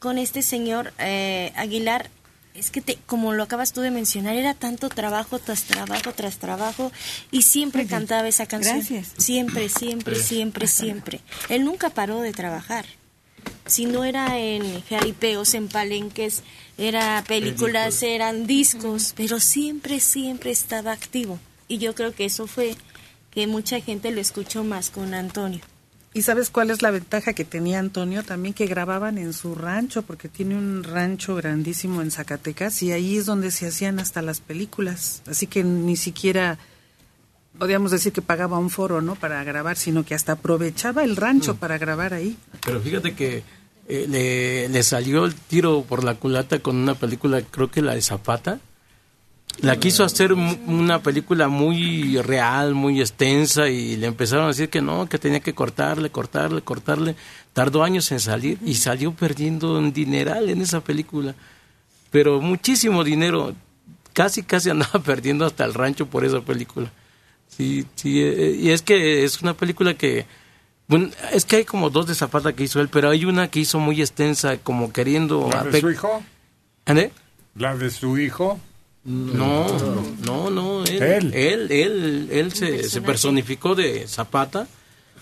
con este señor eh, Aguilar, es que te, como lo acabas tú de mencionar, era tanto trabajo tras trabajo tras trabajo y siempre cantaba esa canción. Gracias. Siempre, siempre, siempre, siempre. Él nunca paró de trabajar. Si no era en jaripeos, en palenques, era películas, eran discos, pero siempre, siempre estaba activo. Y yo creo que eso fue que mucha gente lo escuchó más con Antonio. ¿Y sabes cuál es la ventaja que tenía Antonio? También que grababan en su rancho, porque tiene un rancho grandísimo en Zacatecas y ahí es donde se hacían hasta las películas. Así que ni siquiera podríamos decir que pagaba un foro, ¿no? Para grabar, sino que hasta aprovechaba el rancho para grabar ahí. Pero fíjate que eh, le, le salió el tiro por la culata con una película, creo que la de Zapata. La quiso hacer una película muy real, muy extensa y le empezaron a decir que no, que tenía que cortarle, cortarle, cortarle. Tardó años en salir y salió perdiendo un dineral en esa película. Pero muchísimo dinero. Casi, casi andaba perdiendo hasta el rancho por esa película. Sí, sí, eh, y es que es una película que, bueno, es que hay como dos de Zapata que hizo él, pero hay una que hizo muy extensa, como queriendo... ¿La de su hijo? ¿Ande? ¿La de su hijo? No, no, no, él, Él. él, él, él, se, se personificó de Zapata,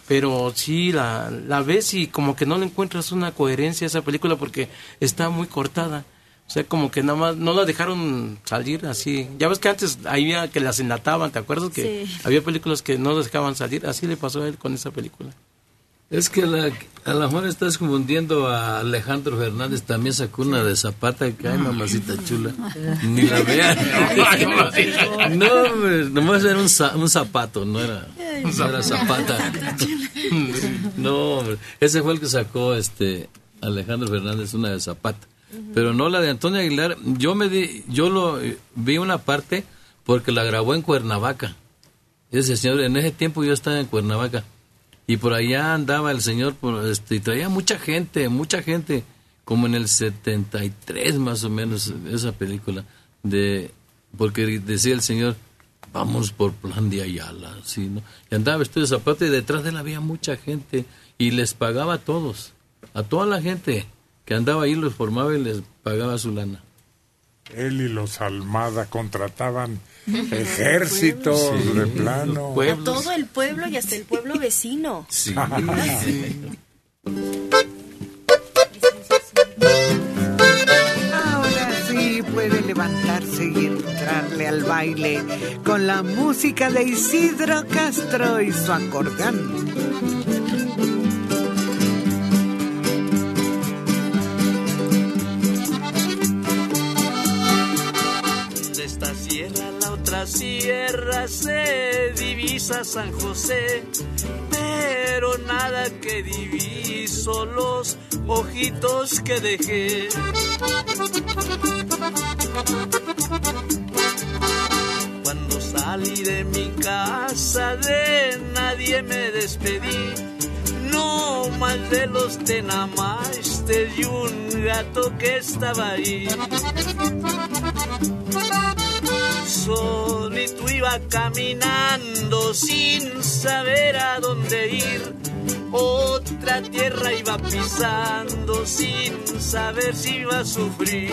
pero sí la, la ves y como que no le encuentras una coherencia a esa película porque está muy cortada. O sea, como que nada más no la dejaron salir así. Ya ves que antes había que las enlataban, ¿te acuerdas? Que Sí. había películas que no las dejaban salir. Así le pasó a él con esa película. Es que la- a lo mejor estás confundiendo a Alejandro Fernández, también sacó una de Zapata, que ay, mamacita chula. Ni la vean. no, nomás era un, za- un zapato, no era, no era Zapata. no, ese fue el que sacó este Alejandro Fernández, una de Zapata. Pero no la de Antonio Aguilar. Yo me di, yo lo vi una parte porque la grabó en Cuernavaca. Ese señor, en ese tiempo yo estaba en Cuernavaca. Y por allá andaba el señor, por, este, y traía mucha gente, mucha gente, como en el 73 más o menos, esa película, de porque decía el señor, vamos por plan de Ayala, ¿sí, no? Y andaba vestido de y detrás de él había mucha gente, y les pagaba a todos, a toda la gente que andaba ahí, los formaba y les pagaba su lana. Él y los Almada contrataban ejércitos Sí. de plano. A todo el pueblo y hasta el pueblo vecino. Sí. Ahora sí puede levantarse y entrarle al baile con la música de Isidro Castro y su acordeón. La sierra se divisa San José, pero nada que diviso los ojitos que dejé. Cuando salí de mi casa de nadie me despedí, no más de los tenamaste y un gato que estaba ahí. Solito iba caminando sin saber a dónde ir. Otra tierra iba pisando sin saber si iba a sufrir.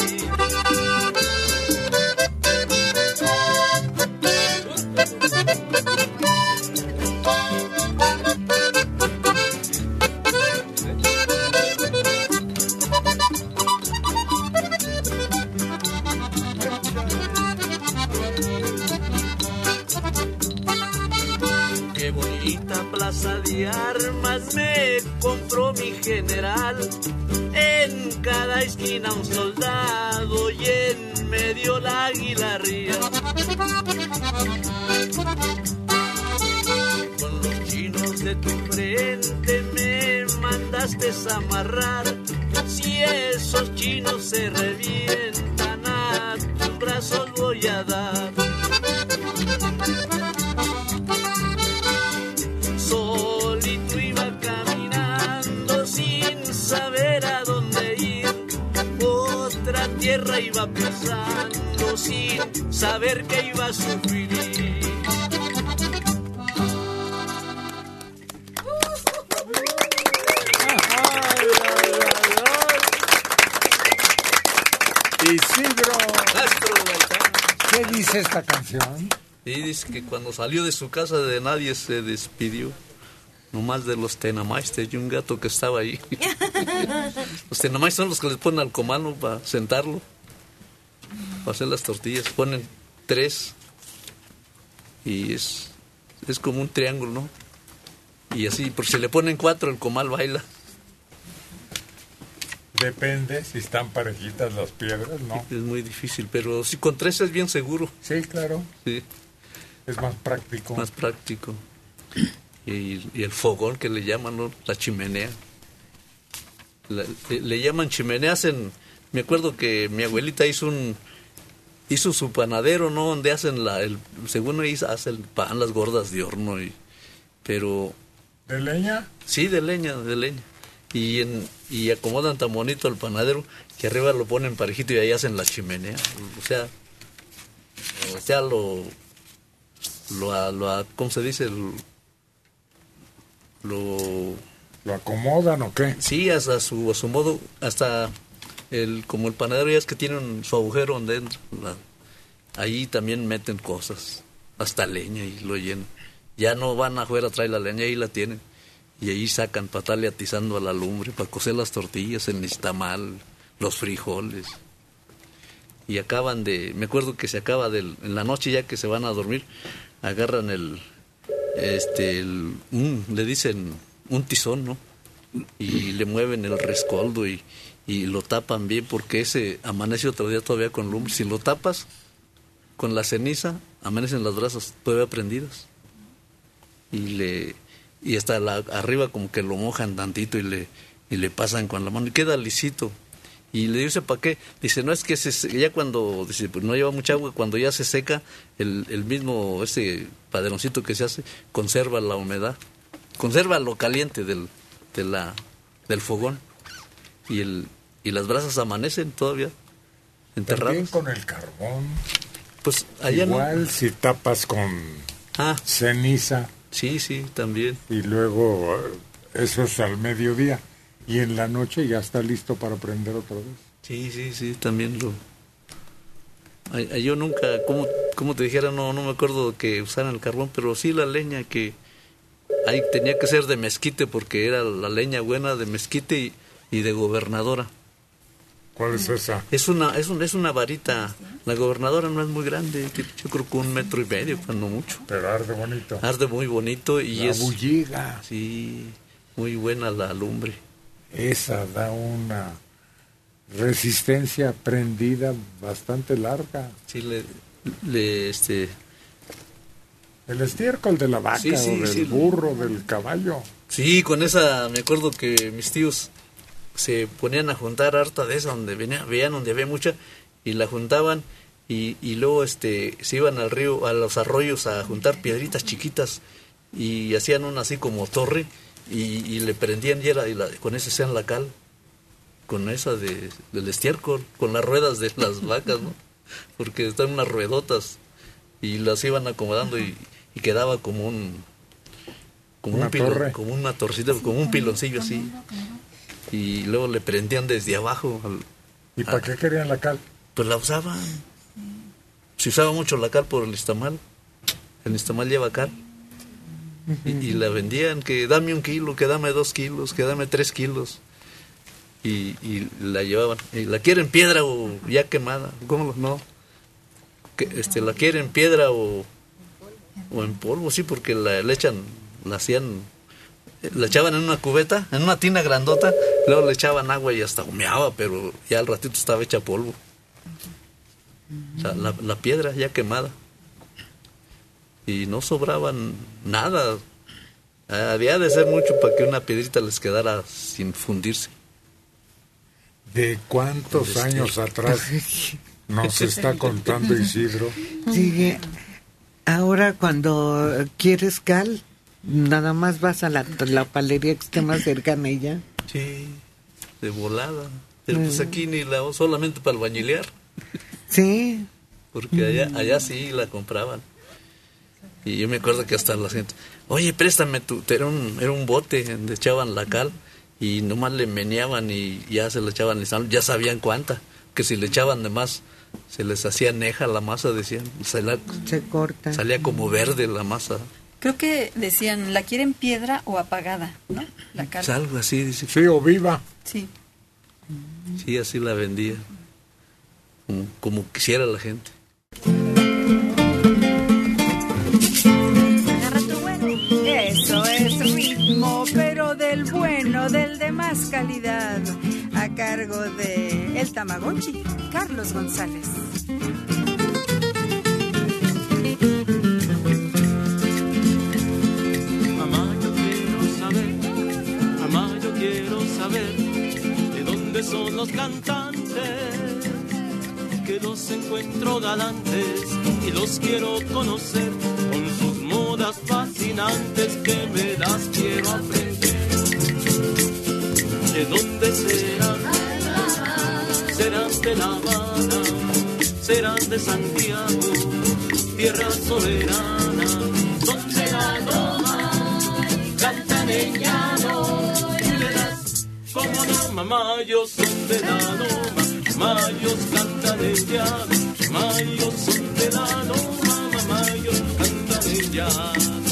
un soldado y en medio la águilarría. Con los chinos de tu frente me mandaste amarrar. Sin saber que iba a sufrir. Isidro. ¿Qué dice esta canción? Y dice que cuando salió de su casa de nadie se despidió. Nomás de los tenamaistes y un gato que estaba ahí. los tenamaistes son los que les ponen al comano para sentarlo. Para hacer las tortillas. Ponen tres. Y es, es como un triángulo, ¿no? Y así, por si le ponen cuatro, el comal baila. Depende si están parejitas las piedras, ¿no? Es muy difícil, pero si con tres es bien seguro. Sí, claro. Sí. Es más práctico. Más práctico. Y, y el fogón que le llaman, ¿no? La chimenea. La- le, le llaman chimeneas en... Me acuerdo que mi abuelita hizo un... Hizo su panadero, ¿no? Donde hacen la... El, según ahí hace el pan, las gordas de horno. Y, pero... ¿De leña? Sí, de leña, de leña. Y, en, y acomodan tan bonito el panadero que arriba lo ponen parejito y ahí hacen la chimenea. O sea, o sea, lo, lo, lo ¿cómo se dice? Lo, lo, ¿Lo acomodan o qué? Sí, hasta su, a su modo, hasta el, como el panadero ya es que tienen su agujero donde entra, ahí también meten cosas, hasta leña y lo llenan. Ya no van afuera a traer la leña, ahí la tienen. Y ahí sacan para estarle atizando a la lumbre, para cocer las tortillas, el nixtamal, los frijoles. Y acaban de, me acuerdo que se acaba del, en la noche ya que se van a dormir, agarran el, este, le dicen un tizón, ¿no? Y le mueven el rescoldo y, y lo tapan bien porque ese amanece otro día todavía con lumbre. Si lo tapas con la ceniza, amanecen las brasas todavía prendidas. Y le y hasta la, arriba como que lo mojan tantito y le, y le pasan con la mano y queda lisito. Y le dice, ¿para qué? Dice, no es que se, ya cuando, dice, no lleva mucha agua, cuando ya se seca, el, el mismo, ese paderoncito que se hace, conserva la humedad, conserva lo caliente del, del fogón. Y, el, y las brasas amanecen todavía enterradas. También con el carbón. Pues allá no. Igual si tapas con Ah. ceniza. Sí, sí, también. Y luego eh, eso es al mediodía. Y en la noche ya está listo para prender otra vez. Sí, sí, sí, también lo... Ay, ay, Yo nunca, como, como te dijera, no, no me acuerdo que usaran el carbón, pero sí la leña que ahí tenía que ser de mezquite porque era la leña buena de mezquite y, y de gobernadora. ¿Cuál es esa? Es una, es, un- es una varita. La gobernadora no es muy grande, yo creo que un metro y medio, cuando mucho. Pero arde bonito. Arde muy bonito y La es... bulliga. Sí, muy buena la lumbre. Esa da una resistencia prendida bastante larga. Sí, le, le este... El estiércol de la vaca Sí, sí, o del sí. burro, del caballo. Sí, con esa me acuerdo que mis tíos se ponían a juntar harta de esa donde venía, veían donde había mucha y la juntaban y, y luego este se iban al río, a los arroyos a juntar piedritas chiquitas y hacían una así como torre y, y le prendían y, era, y la- con esa hacían la cal, con esa de, del estiércol, con las ruedas de las vacas, ¿no? Porque están unas ruedotas y las iban acomodando y, y quedaba como un como Una un como una torcita, como un piloncillo así. Y luego le prendían desde abajo. al- ¿Y para qué querían la cal? Pues la usaban. Se usaba mucho la cal por el istamal. El istamal lleva cal. Y, y la vendían que dame un kilo, que dame dos kilos, que dame tres kilos. Y, y la llevaban. Y la quieren piedra o ya quemada. ¿Cómo no? Que, este, la quieren piedra o, o en polvo, sí, porque la le echan, la hacían, la echaban en una cubeta, en una tina grandota, luego le echaban agua y hasta humeaba, pero ya al ratito estaba hecha polvo. O sea, la, la piedra ya quemada. Y no sobraban nada. Había de ser mucho para que una piedrita les quedara sin fundirse. ¿De cuántos años atrás nos está contando Isidro? Sí, ahora cuando quieres cal, nada más vas a la, la palería que esté más cercana y ya. Sí, de volada. Pero pues aquí ni la solamente para albañilear. Sí. Porque allá, allá sí la compraban. Y yo me acuerdo que hasta la gente, oye, préstame tu, era un, era un bote donde echaban la cal y nomás le meneaban y ya se le echaban, ya sabían cuánta, que si le echaban de más se les hacía neja la masa, decían, se, la, se corta. Salía como verde la masa. Creo que decían, ¿la quieren piedra o apagada? ¿no? La cal. Es algo así, dice. Sí, o viva. Sí. Sí, así la vendía. Como, como quisiera la gente. Eso es ritmo, pero del bueno, del de más calidad, a cargo de El Tamagotchi, Carlos González. Son los cantantes, que los encuentro galantes y los quiero conocer con sus modas fascinantes que me las quiero aprender. ¿De dónde serán? Serán de La Habana, serán de Santiago, tierra soberana, donde la loma cantan en llano. Yo son de la loma, mayos cantan en llano, mayos son de la loma, mamá, yo cantan en llano.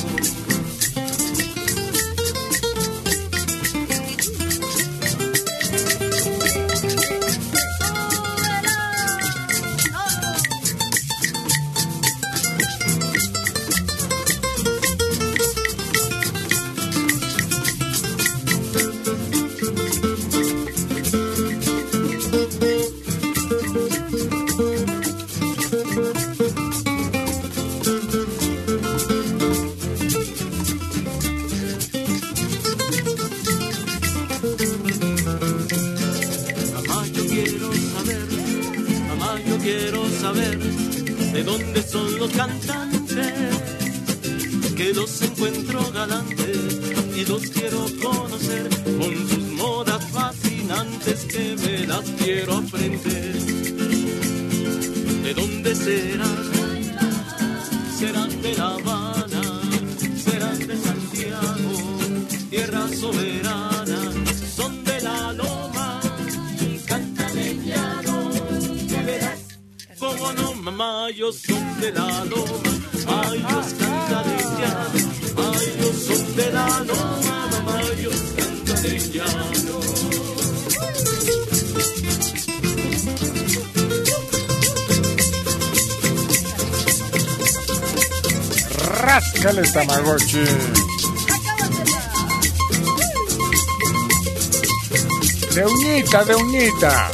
Uñita.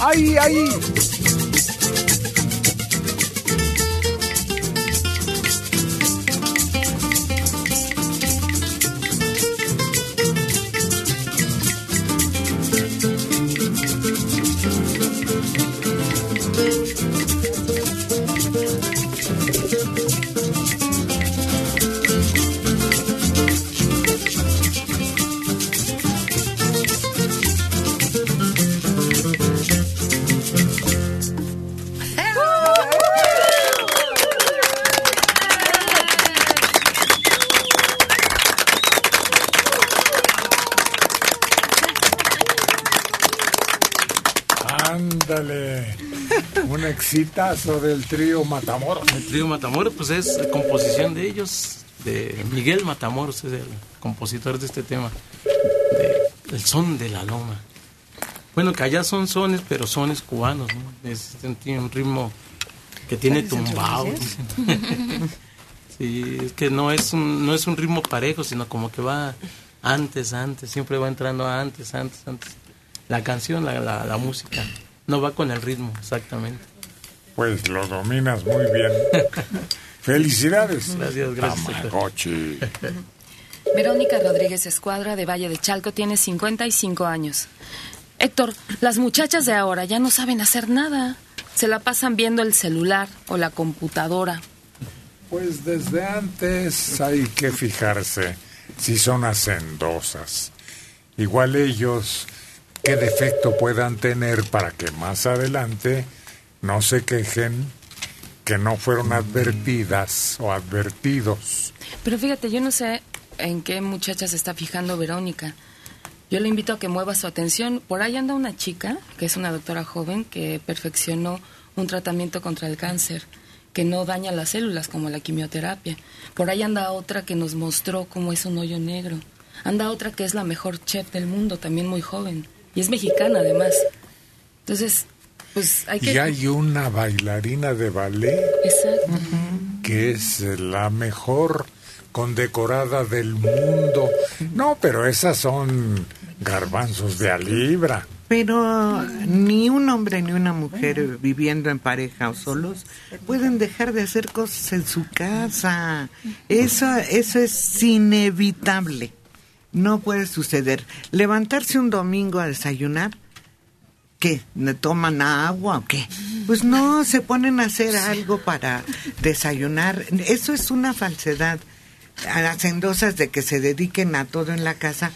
¡Ay, ay! Exitazo del trío Matamoros. El trío Matamoros, pues es composición de ellos, de Miguel Matamoros, es el compositor de este tema, de, el son de la loma. Bueno, que allá son sones, pero sones cubanos, ¿no? Es, tiene un ritmo que tiene tumbao. dicen. sí, es que no es, un, no es un ritmo parejo, sino como que va antes, antes, siempre va entrando antes, antes, antes. la canción, la, la, la música. No va con el ritmo, exactamente. Pues lo dominas muy bien. Felicidades. Gracias, gracias. Tamagotchi. Verónica Rodríguez Escuadra de Valle de Chalco tiene 55 años. Héctor, las muchachas de ahora ya no saben hacer nada. Se la pasan viendo el celular o la computadora. Pues desde antes hay que fijarse si son hacendosas. Igual ellos qué defecto puedan tener para que más adelante no se quejen que no fueron advertidas o advertidos. Pero fíjate, yo no sé en qué muchacha se está fijando Verónica. Yo le invito a que mueva su atención. Por ahí anda una chica, que es una doctora joven, que perfeccionó un tratamiento contra el cáncer, que no daña las células como la quimioterapia. Por ahí anda otra que nos mostró cómo es un hoyo negro. Anda otra que es la mejor chef del mundo, también muy joven. Y es mexicana además. Entonces, pues hay que... Y hay una bailarina de ballet Exacto. que es la mejor condecorada del mundo. No, pero esas son garbanzos de a libra. Pero ni un hombre ni una mujer viviendo en pareja o solos pueden dejar de hacer cosas en su casa. Eso, eso es inevitable. No puede suceder. Levantarse un domingo a desayunar, ¿qué? ¿Ne toman agua o qué? Pues no, se ponen a hacer algo para desayunar. Eso es una falsedad. A las hacendosas de que se dediquen a todo en la casa,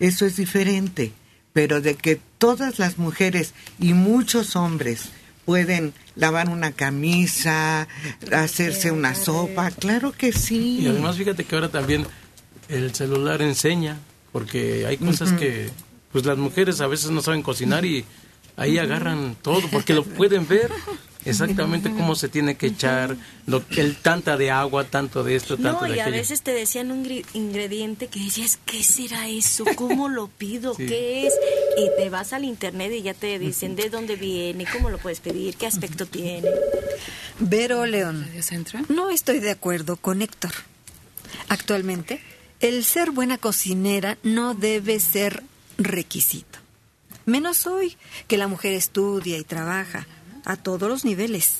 eso es diferente. Pero de que todas las mujeres y muchos hombres pueden lavar una camisa, hacerse una sopa, claro que sí. Y además fíjate que ahora también el celular enseña, porque hay cosas que pues las mujeres a veces no saben cocinar y ahí agarran todo, porque lo pueden ver exactamente cómo se tiene que echar, lo, el tanta de agua, tanto de esto, tanto No, de y a aquello. veces te decían un ingrediente que decías, ¿qué será eso? ¿Cómo lo pido? Sí. ¿Qué es? Y te vas al internet y ya te dicen de dónde viene, cómo lo puedes pedir, qué aspecto tiene. Vero León. No estoy de acuerdo con Héctor. Actualmente, el ser buena cocinera no debe ser requisito. Menos hoy, que la mujer estudia y trabaja a todos los niveles.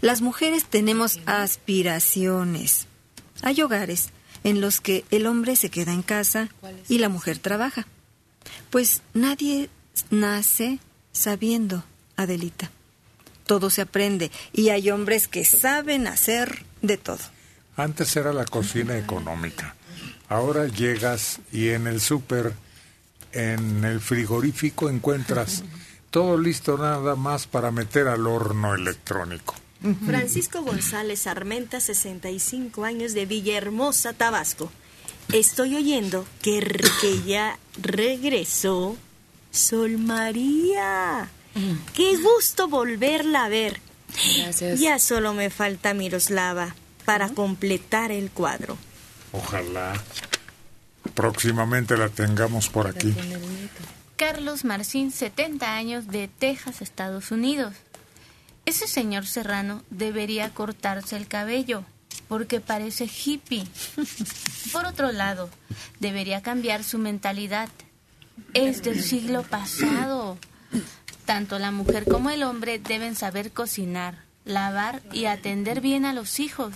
Las mujeres tenemos aspiraciones. Hay hogares en los que el hombre se queda en casa y la mujer trabaja. Pues nadie nace sabiendo, Adelita. Todo se aprende y hay hombres que saben hacer de todo. Antes era la cocina económica. Ahora llegas y en el súper, en el frigorífico encuentras todo listo nada más para meter al horno electrónico. Francisco González Armenta, 65 años, de Villahermosa, Tabasco. Estoy oyendo que, ya regresó Sol María. Qué gusto volverla a ver. Gracias. Ya solo me falta Miroslava para completar el cuadro. Ojalá próximamente la tengamos por aquí. Carlos Marcín, 70 años, de Texas, Estados Unidos. Ese señor serrano debería cortarse el cabello, porque parece hippie. Por otro lado, debería cambiar su mentalidad. Es del siglo pasado. Tanto la mujer como el hombre deben saber cocinar, lavar y atender bien a los hijos.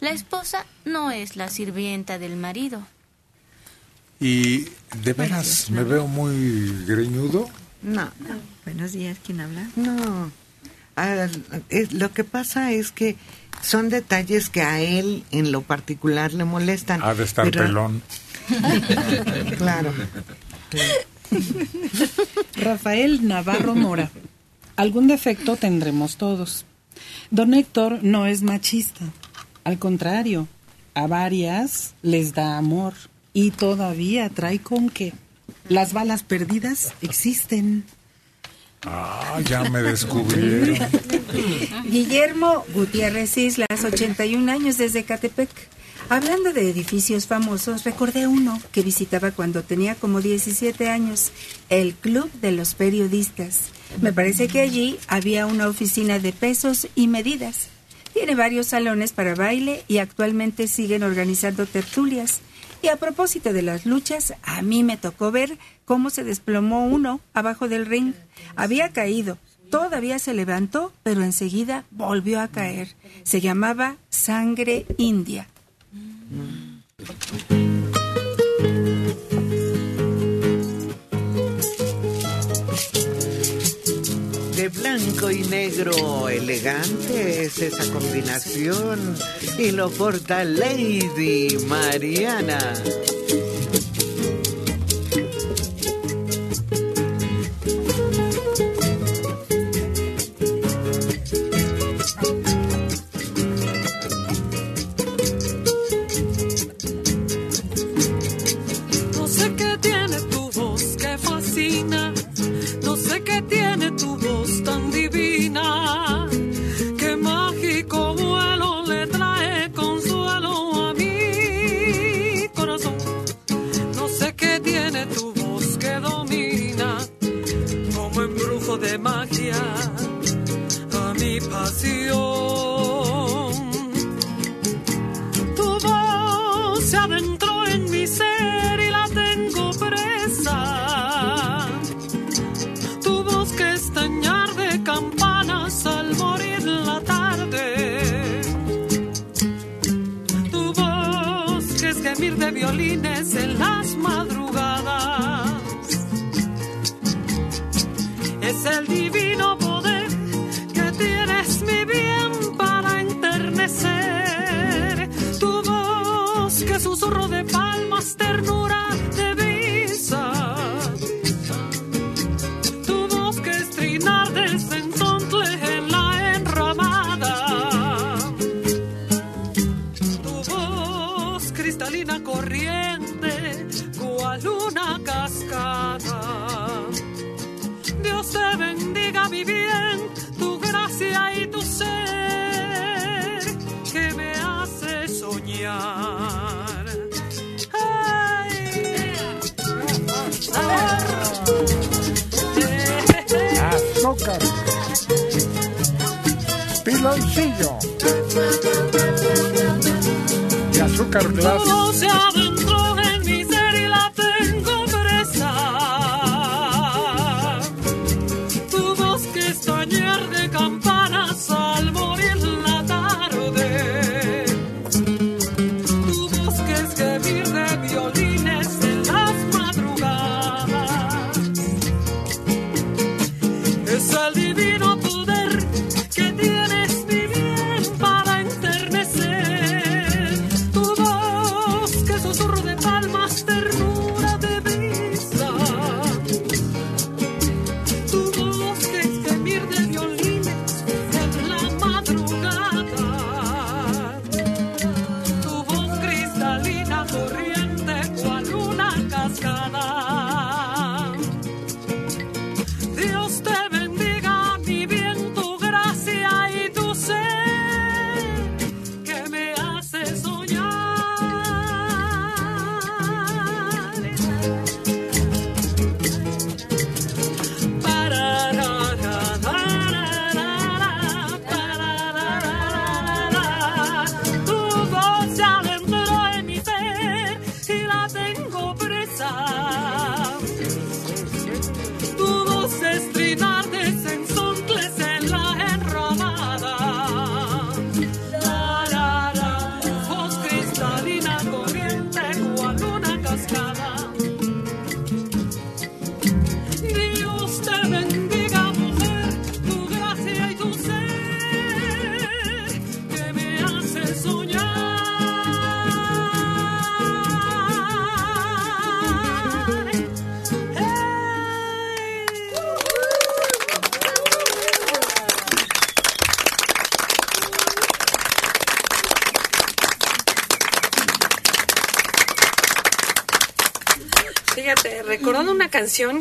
La esposa no es la sirvienta del marido. Y de veras me veo muy greñudo. No. Buenos días, ¿quién habla? No. Ah, es- lo que pasa es que son detalles que a él en lo particular le molestan. Ha de estar pero- pelón. claro. Rafael Navarro Mora. Algún defecto tendremos todos. Don Héctor no es machista. Al contrario, a varias les da amor y todavía trae con que las balas perdidas existen. Ah, ya me descubrieron. Guillermo Gutiérrez Islas, 81 años desde Catepec. Hablando de edificios famosos, recordé uno que visitaba cuando tenía como 17 años, el Club de los Periodistas. Me parece que allí había una oficina de pesos y medidas. Tiene varios salones para baile y actualmente siguen organizando tertulias. Y a propósito de las luchas, a mí me tocó ver cómo se desplomó uno abajo del ring. Había caído, todavía se levantó, pero enseguida volvió a caer. Se llamaba Sangre India. Blanco y negro, elegante es esa combinación y lo porta Lady Mariana. Es el divino poder que tienes mi bien para enternecer. Tu voz que susurro de palmas, ternura Piloncillo. Y azúcar glass.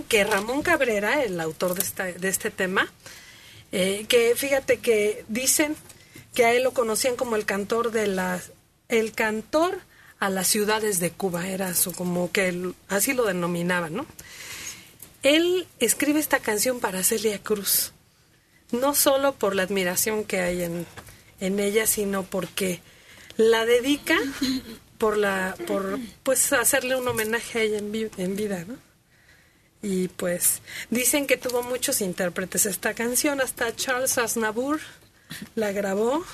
Que Ramón Cabrera, el autor de, de este tema, eh, que fíjate que dicen que a él lo conocían como el cantor de las, el cantor a las ciudades de Cuba, era su, como que así lo denominaban, ¿no? Él escribe esta canción para Celia Cruz, no solo por la admiración que hay en, en ella, sino porque la dedica por la por pues hacerle un homenaje a ella en vida, ¿no? Y pues dicen que tuvo muchos intérpretes esta canción, hasta Charles Aznavour la grabó.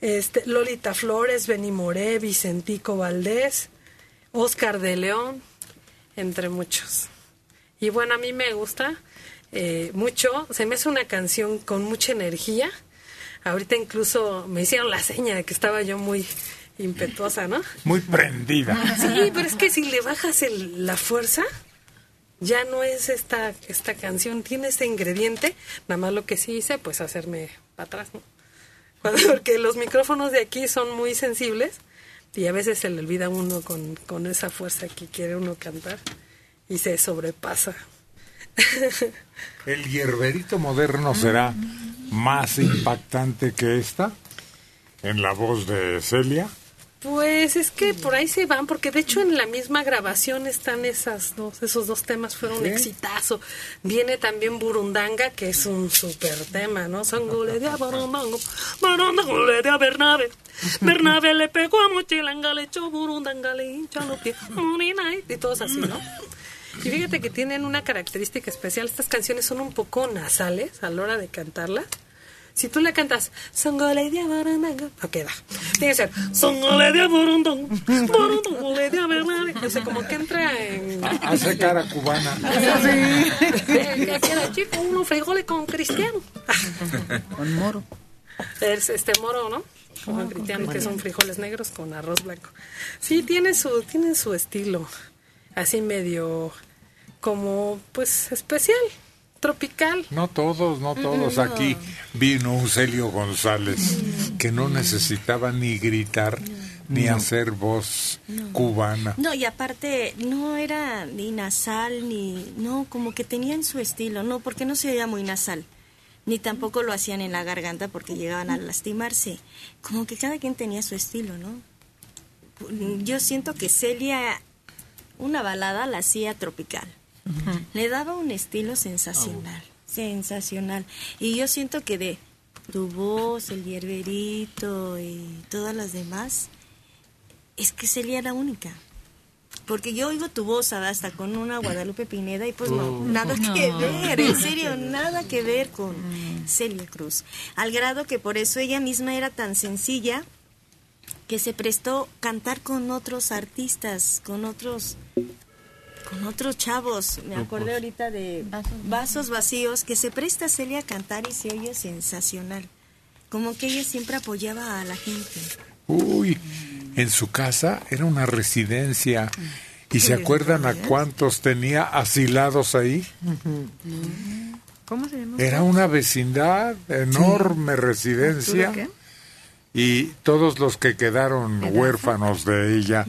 Este, Lolita Flores, Benny Moré, Vicentico Valdés, Oscar de León, entre muchos. Y bueno, a mí me gusta eh, mucho, se me hace una canción con mucha energía. Ahorita incluso me hicieron la seña de que estaba yo muy impetuosa, ¿no? Muy prendida. Sí, pero es que si le bajas el- la fuerza, ya no es esta, esta canción, tiene ese ingrediente, nada más lo que sí hice, pues hacerme para atrás, ¿no? Porque los micrófonos de aquí son muy sensibles y a veces se le olvida uno con, con esa fuerza que quiere uno cantar y se sobrepasa. ¿El hierberito moderno será más impactante que esta? En la voz de Celia. Pues es que por ahí se van, porque de hecho en la misma grabación están esas dos, esos dos temas fueron un Sí. exitazo. Viene también Burundanga, que es un super tema, ¿no? Sangole de Burundanga, Burundanga de Bernabe. Bernabe le pegó a Mochilanga, le echó Burundanga, le hincha los pies, y todos así, ¿no? Y fíjate que tienen una característica especial. Estas canciones son un poco nasales a la hora de cantarlas. Si tú le cantas Songole de Burundanga, no queda. Tiene que ser Songole de Burundanga, Burundanga de Bernabe. O sea, como que entra en... Hace cara cubana. Que queda chico, uno frijoles con cristiano. Con moro. Es este moro, ¿no? Como cristiano, que son frijoles negros con arroz blanco. Sí, tiene su, tiene su estilo. Así medio como, pues, especial, tropical. No todos, no todos. No. Aquí vino un Celio González que no necesitaba ni gritar ni No. hacer voz No. cubana. No, y aparte no era ni nasal ni... No, como que tenían su estilo, no, porque no se oía muy nasal. Ni tampoco lo hacían en la garganta porque llegaban a lastimarse. Como que cada quien tenía su estilo, ¿no? Yo siento que Celia, una balada la hacía tropical. Le daba un estilo sensacional, sensacional. Y yo siento que de tu voz, el hierberito y todas las demás, es que Celia era única. Porque yo oigo tu voz hasta con una Guadalupe Pineda y pues no, Oh. nada No. que ver, en serio, nada que ver con Celia Cruz. Al grado que por eso ella misma era tan sencilla que se prestó cantar con otros artistas, con otros con otros chavos. Me acordé ahorita de Vasos Vacíos, que se presta Celia a cantar y se oye sensacional. Como que ella siempre apoyaba a la gente. Uy, en su casa era una residencia. ¿Y se acuerdan a cuántos tenía asilados ahí? ¿Cómo se llama? Era una vecindad, enorme residencia. ¿Qué? Y todos los que quedaron huérfanos de ella,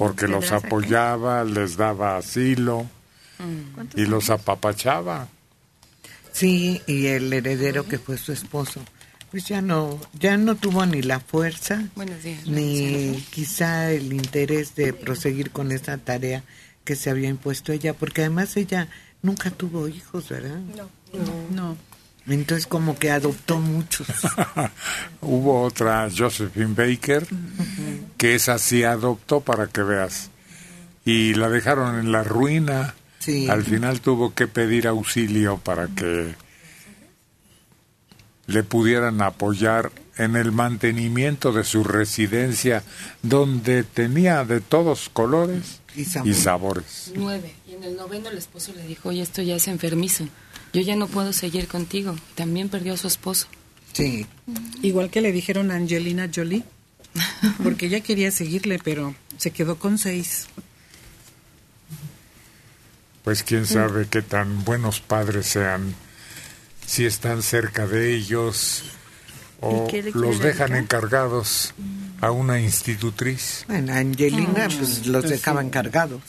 porque los apoyaba, les daba asilo y los apapachaba. Sí, y el heredero que fue su esposo, pues ya no, ya no tuvo ni la fuerza, días. ni quizá el interés de proseguir con esa tarea que se había impuesto ella, porque además ella nunca tuvo hijos, ¿verdad? No. No. Entonces como que adoptó muchos. Hubo otra, Josephine Baker, que esa sí adoptó para que veas. Y la dejaron en la ruina. Sí. Al final tuvo que pedir auxilio para que le pudieran apoyar en el mantenimiento de su residencia, donde tenía de todos colores y sabores. Nueve. Y en el noveno el esposo le dijo, oye, esto ya es enfermizo. Yo ya no puedo seguir contigo. También perdió a su esposo. Sí. Igual que le dijeron a Angelina Jolie, porque ella quería seguirle, pero se quedó con seis. Pues quién sabe qué tan buenos padres sean, si están cerca de ellos o ¿Y qué le los dejan dedicar? encargados a una institutriz. Bueno, Angelina pues los dejaba encargados.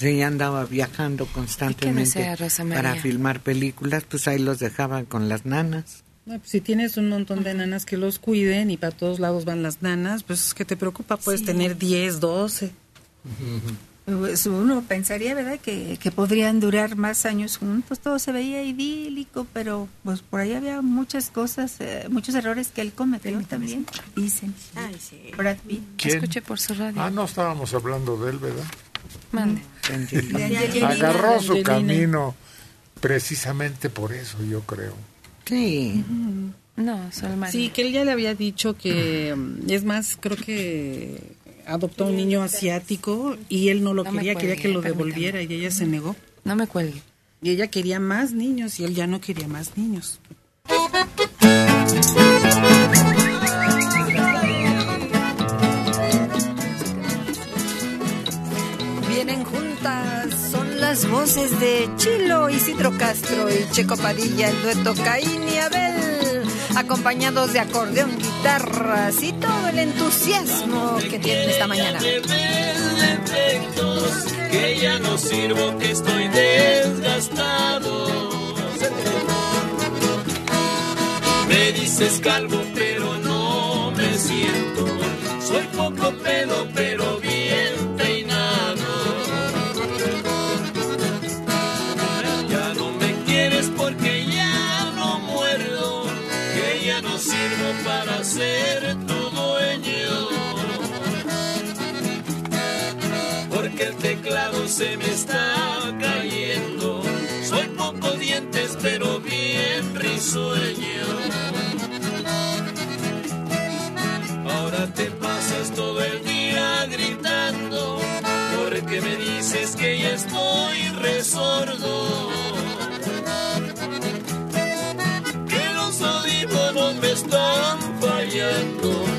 Sí, ella andaba viajando constantemente para filmar películas, pues ahí los dejaban con las nanas. No, pues, si tienes un montón de nanas que los cuiden y para todos lados van las nanas, pues ¿qué te preocupa? Puedes Sí. tener 10, 12. Pues uno pensaría, ¿verdad?, que, que podrían durar más años juntos. Todo se veía idílico, pero pues por ahí había muchas cosas, eh, muchos errores que él cometió también, dicen. Ay, sí. Brad Pitt. ¿Quién? Escuche por su radio. Ah, no estábamos hablando de él, ¿verdad? Mande. Angelina, Agarró su Angelina. camino precisamente por eso, yo creo. Sí. No, solo María. Sí, que él ya le había dicho que, es más, creo que adoptó a un niño asiático y él no lo No quería, quería que lo permítame. devolviera y ella se negó. No me cuelgue. Y ella quería más niños y él ya no quería más niños. Las voces de Chilo, Isidro Castro y Checo Padilla, el dueto Caín y Abel, acompañados de acordeón, guitarras y todo el entusiasmo que tienen esta mañana. que ya no sirvo, que estoy desgastado. Me dices calvo, pero no me siento. Soy poco pelo, pero risueño. Ahora te pasas todo el día gritando, porque me dices que ya estoy resordo. Que los audífonos me están fallando.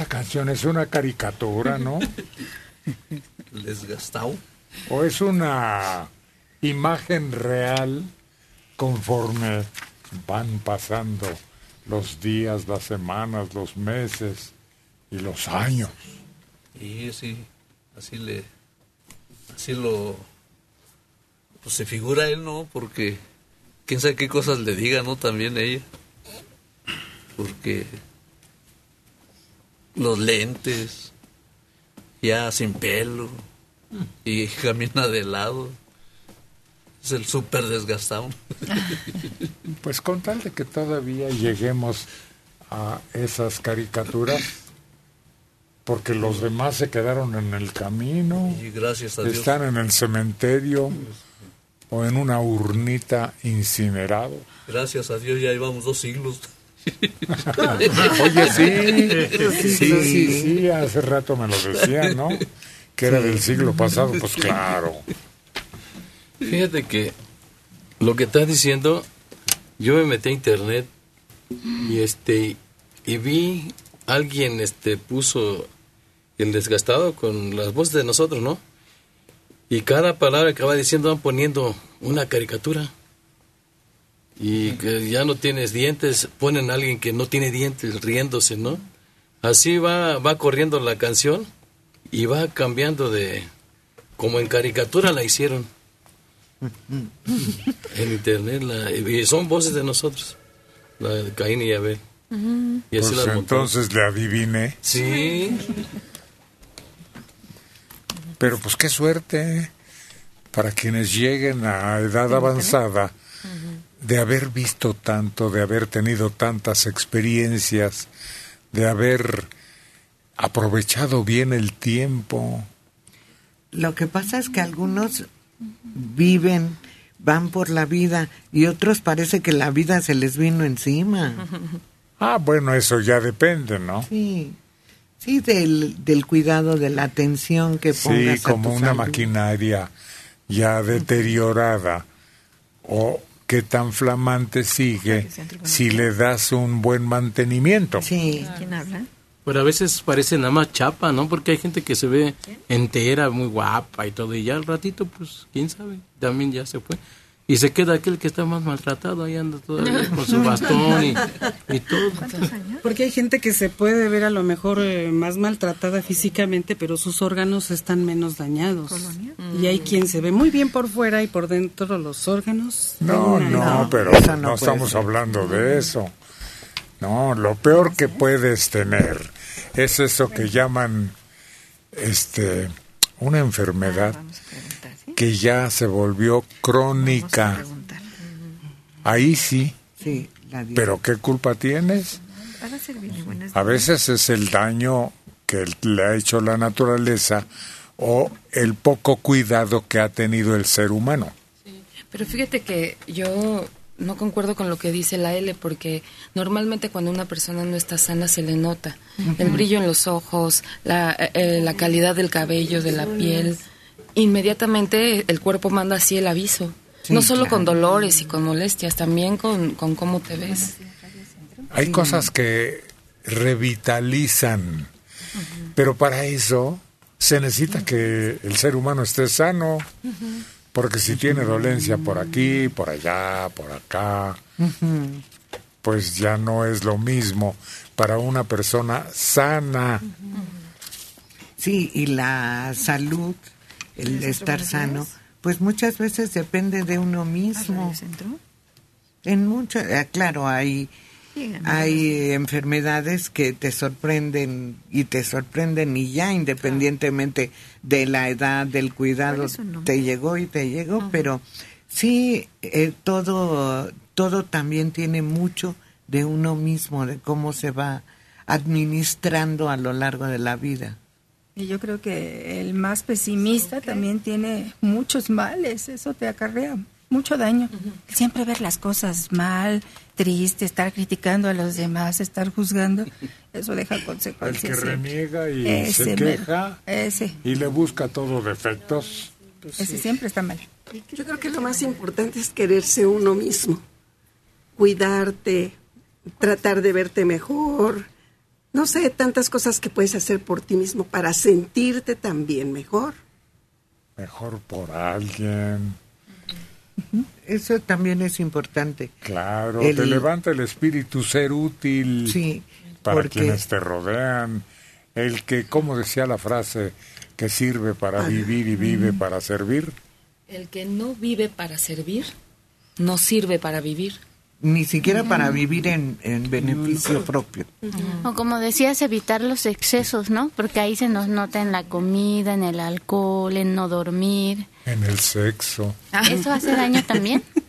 Esta canción es una caricatura, ¿no? Desgastado. ¿O es una imagen real conforme van pasando los días, las semanas, los meses y los años? Y sí, así le, así lo, pues se figura él, ¿no? Porque quién sabe qué cosas le diga, ¿no? También ella. Porque los lentes, ya sin pelo, y camina de lado. Es el súper desgastado. Pues con tal de que todavía lleguemos a esas caricaturas, porque los demás se quedaron en el camino, Y gracias a Dios. están en el cementerio o en una urnita incinerado. Gracias a Dios ya llevamos dos siglos. Oye, sí, sí, sí, sí, hace rato me lo decían, ¿no? Que era del siglo pasado, pues claro. Fíjate que lo que estás diciendo, yo me metí a internet y este y vi alguien este puso el desgastado con las voces de nosotros, ¿no? Y cada palabra que va diciendo van poniendo una caricatura. Y que ya no tienes dientes, ponen a alguien que no tiene dientes riéndose, ¿no? Así va, va corriendo la canción y va cambiando de... Como en caricatura la hicieron. en internet. La, y son voces de nosotros. La de Caín y Abel. Y así Pues entonces le adiviné. Sí. Pero pues qué suerte para quienes lleguen a edad avanzada de haber visto tanto, de haber tenido tantas experiencias, de haber aprovechado bien el tiempo. Lo que pasa es que algunos viven, van por la vida y otros parece que la vida se les vino encima. Ah, bueno, eso ya depende, ¿no? Sí, sí, del, del cuidado, de la atención que Sí, pongas a como tu una salud. maquinaria ya deteriorada o qué tan flamante sigue si le das un buen mantenimiento. Sí. ¿Quién habla? Pero a veces parece nada más chapa, ¿no? Porque hay gente que se ve entera, muy guapa y todo, y ya al ratito, pues, quién sabe, también ya se fue. Y se queda aquel que está más maltratado, ahí anda todavía con su bastón y, y todo. Porque hay gente que se puede ver a lo mejor eh, más maltratada físicamente, pero sus órganos están menos dañados. Y hay quien se ve muy bien por fuera y por dentro los órganos. No, no, pero no, estamos ser. hablando de eso. No, lo peor que puedes tener es eso que llaman este una enfermedad que ya se volvió crónica. Ahí sí. Sí, la Pero ¿qué culpa tienes? A veces es el daño que le ha hecho la naturaleza o el poco cuidado que ha tenido el ser humano. Pero fíjate que yo no concuerdo con lo que dice la L porque normalmente cuando una persona no está sana se le nota el brillo en los ojos, la, eh, eh, la calidad del cabello, de la piel. Inmediatamente el cuerpo manda así el aviso. Sí, no solo con dolores y con molestias, también con, con cómo te ves. Hay cosas que revitalizan, pero para eso se necesita que el ser humano esté sano, porque si tiene dolencia por aquí, por allá, por acá, pues ya no es lo mismo para una persona sana. Sí, y la salud, el estar sano, pues muchas veces depende de uno mismo. En mucho, eh, claro, hay hay enfermedades que te sorprenden y te sorprenden y ya independientemente de la edad, del cuidado, te llegó y te llegó, pero sí eh, todo todo también tiene mucho de uno mismo, de cómo se va administrando a lo largo de la vida. Y yo creo que el más pesimista también tiene muchos males, eso te acarrea mucho daño. Siempre ver las cosas mal, triste, estar criticando a los demás, estar juzgando, eso deja El consecuencias. que siempre. reniega y Ese se queja Ese, y le busca todos defectos. ese siempre está mal. Yo creo que lo más importante es quererse uno mismo, cuidarte, tratar de verte mejor, no sé, tantas cosas que puedes hacer por ti mismo para sentirte también mejor. Mejor por alguien. Eso también es importante. Claro, El- te levanta el espíritu ser útil Sí, para porque- quienes te rodean. El que, como decía la frase, que sirve para vivir y vive para servir. El que no vive para servir, no sirve para vivir. Ni siquiera para vivir en, en beneficio propio. O como decías, evitar los excesos, ¿no? Porque ahí se nos nota en la comida, en el alcohol, en no dormir. En el sexo. ¿Eso hace daño también?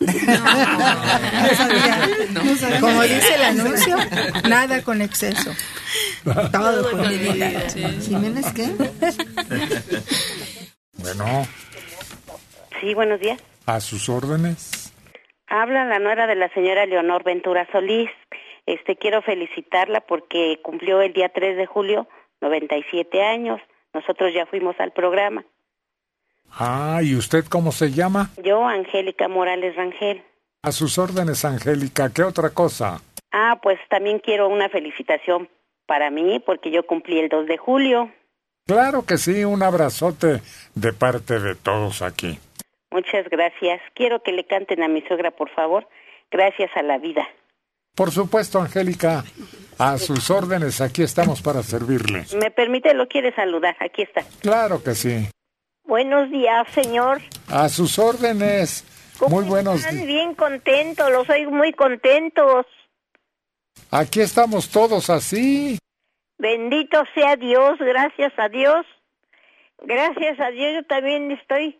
Como dice el anuncio, nada con exceso. Todo con medida. Jiménez, ¿qué? Bueno, Sí, buenos días. a sus órdenes. Habla la nuera de la señora Leonor Ventura Solís. Este, quiero felicitarla porque cumplió el día 3 de julio 97 años. Nosotros ya fuimos al programa. Ah, ¿y usted cómo se llama? Yo, Angélica Morales Rangel. A sus órdenes, Angélica. ¿Qué otra cosa? Ah, pues también quiero una felicitación para mí porque yo cumplí el 2 de julio. Claro que sí, un abrazote de parte de todos aquí. Muchas gracias. Quiero que le canten a mi suegra, por favor. Gracias a la vida. Por supuesto, Angélica. A sus órdenes, aquí estamos para servirle. ¿Me permite? Lo quiere saludar. Aquí está. Claro que sí. Buenos días, señor. A sus órdenes. Muy buenos días. bien contentos, los oigo muy contentos. Aquí estamos todos así. Bendito sea Dios, gracias a Dios. Gracias a Dios, yo también estoy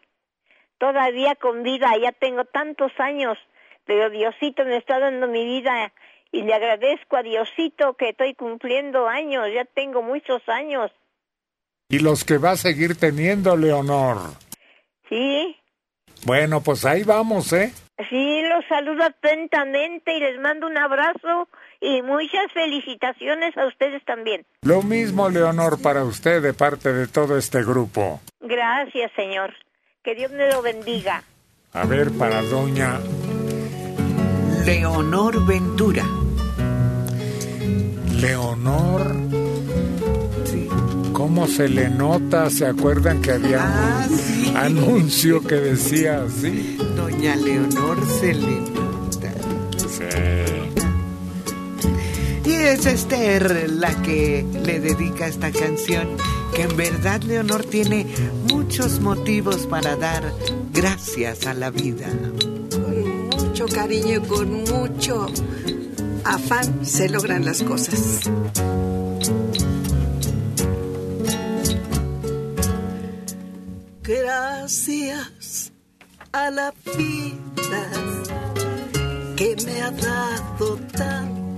todavía con vida, ya tengo tantos años, pero Diosito me está dando mi vida y le agradezco a Diosito que estoy cumpliendo años, ya tengo muchos años. Y los que va a seguir teniendo, Leonor. Sí, Bueno, pues ahí vamos, ¿eh? sí, los saludo atentamente y les mando un abrazo y muchas felicitaciones a ustedes también. Lo mismo, Leonor, para usted de parte de todo este grupo. Gracias, Señor. Que Dios me lo bendiga. A ver, para doña Leonor Ventura. Leonor. ¿Cómo se le nota? ¿Se acuerdan que había Ah, un anuncio que decía así? Doña Leonor se le nota. Sí. Es Esther la que le dedica esta canción, que en verdad Leonor tiene muchos motivos para dar gracias a la vida. Con mucho cariño y con mucho afán se logran las cosas. Gracias a la vida que me ha dado tanto,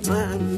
estoy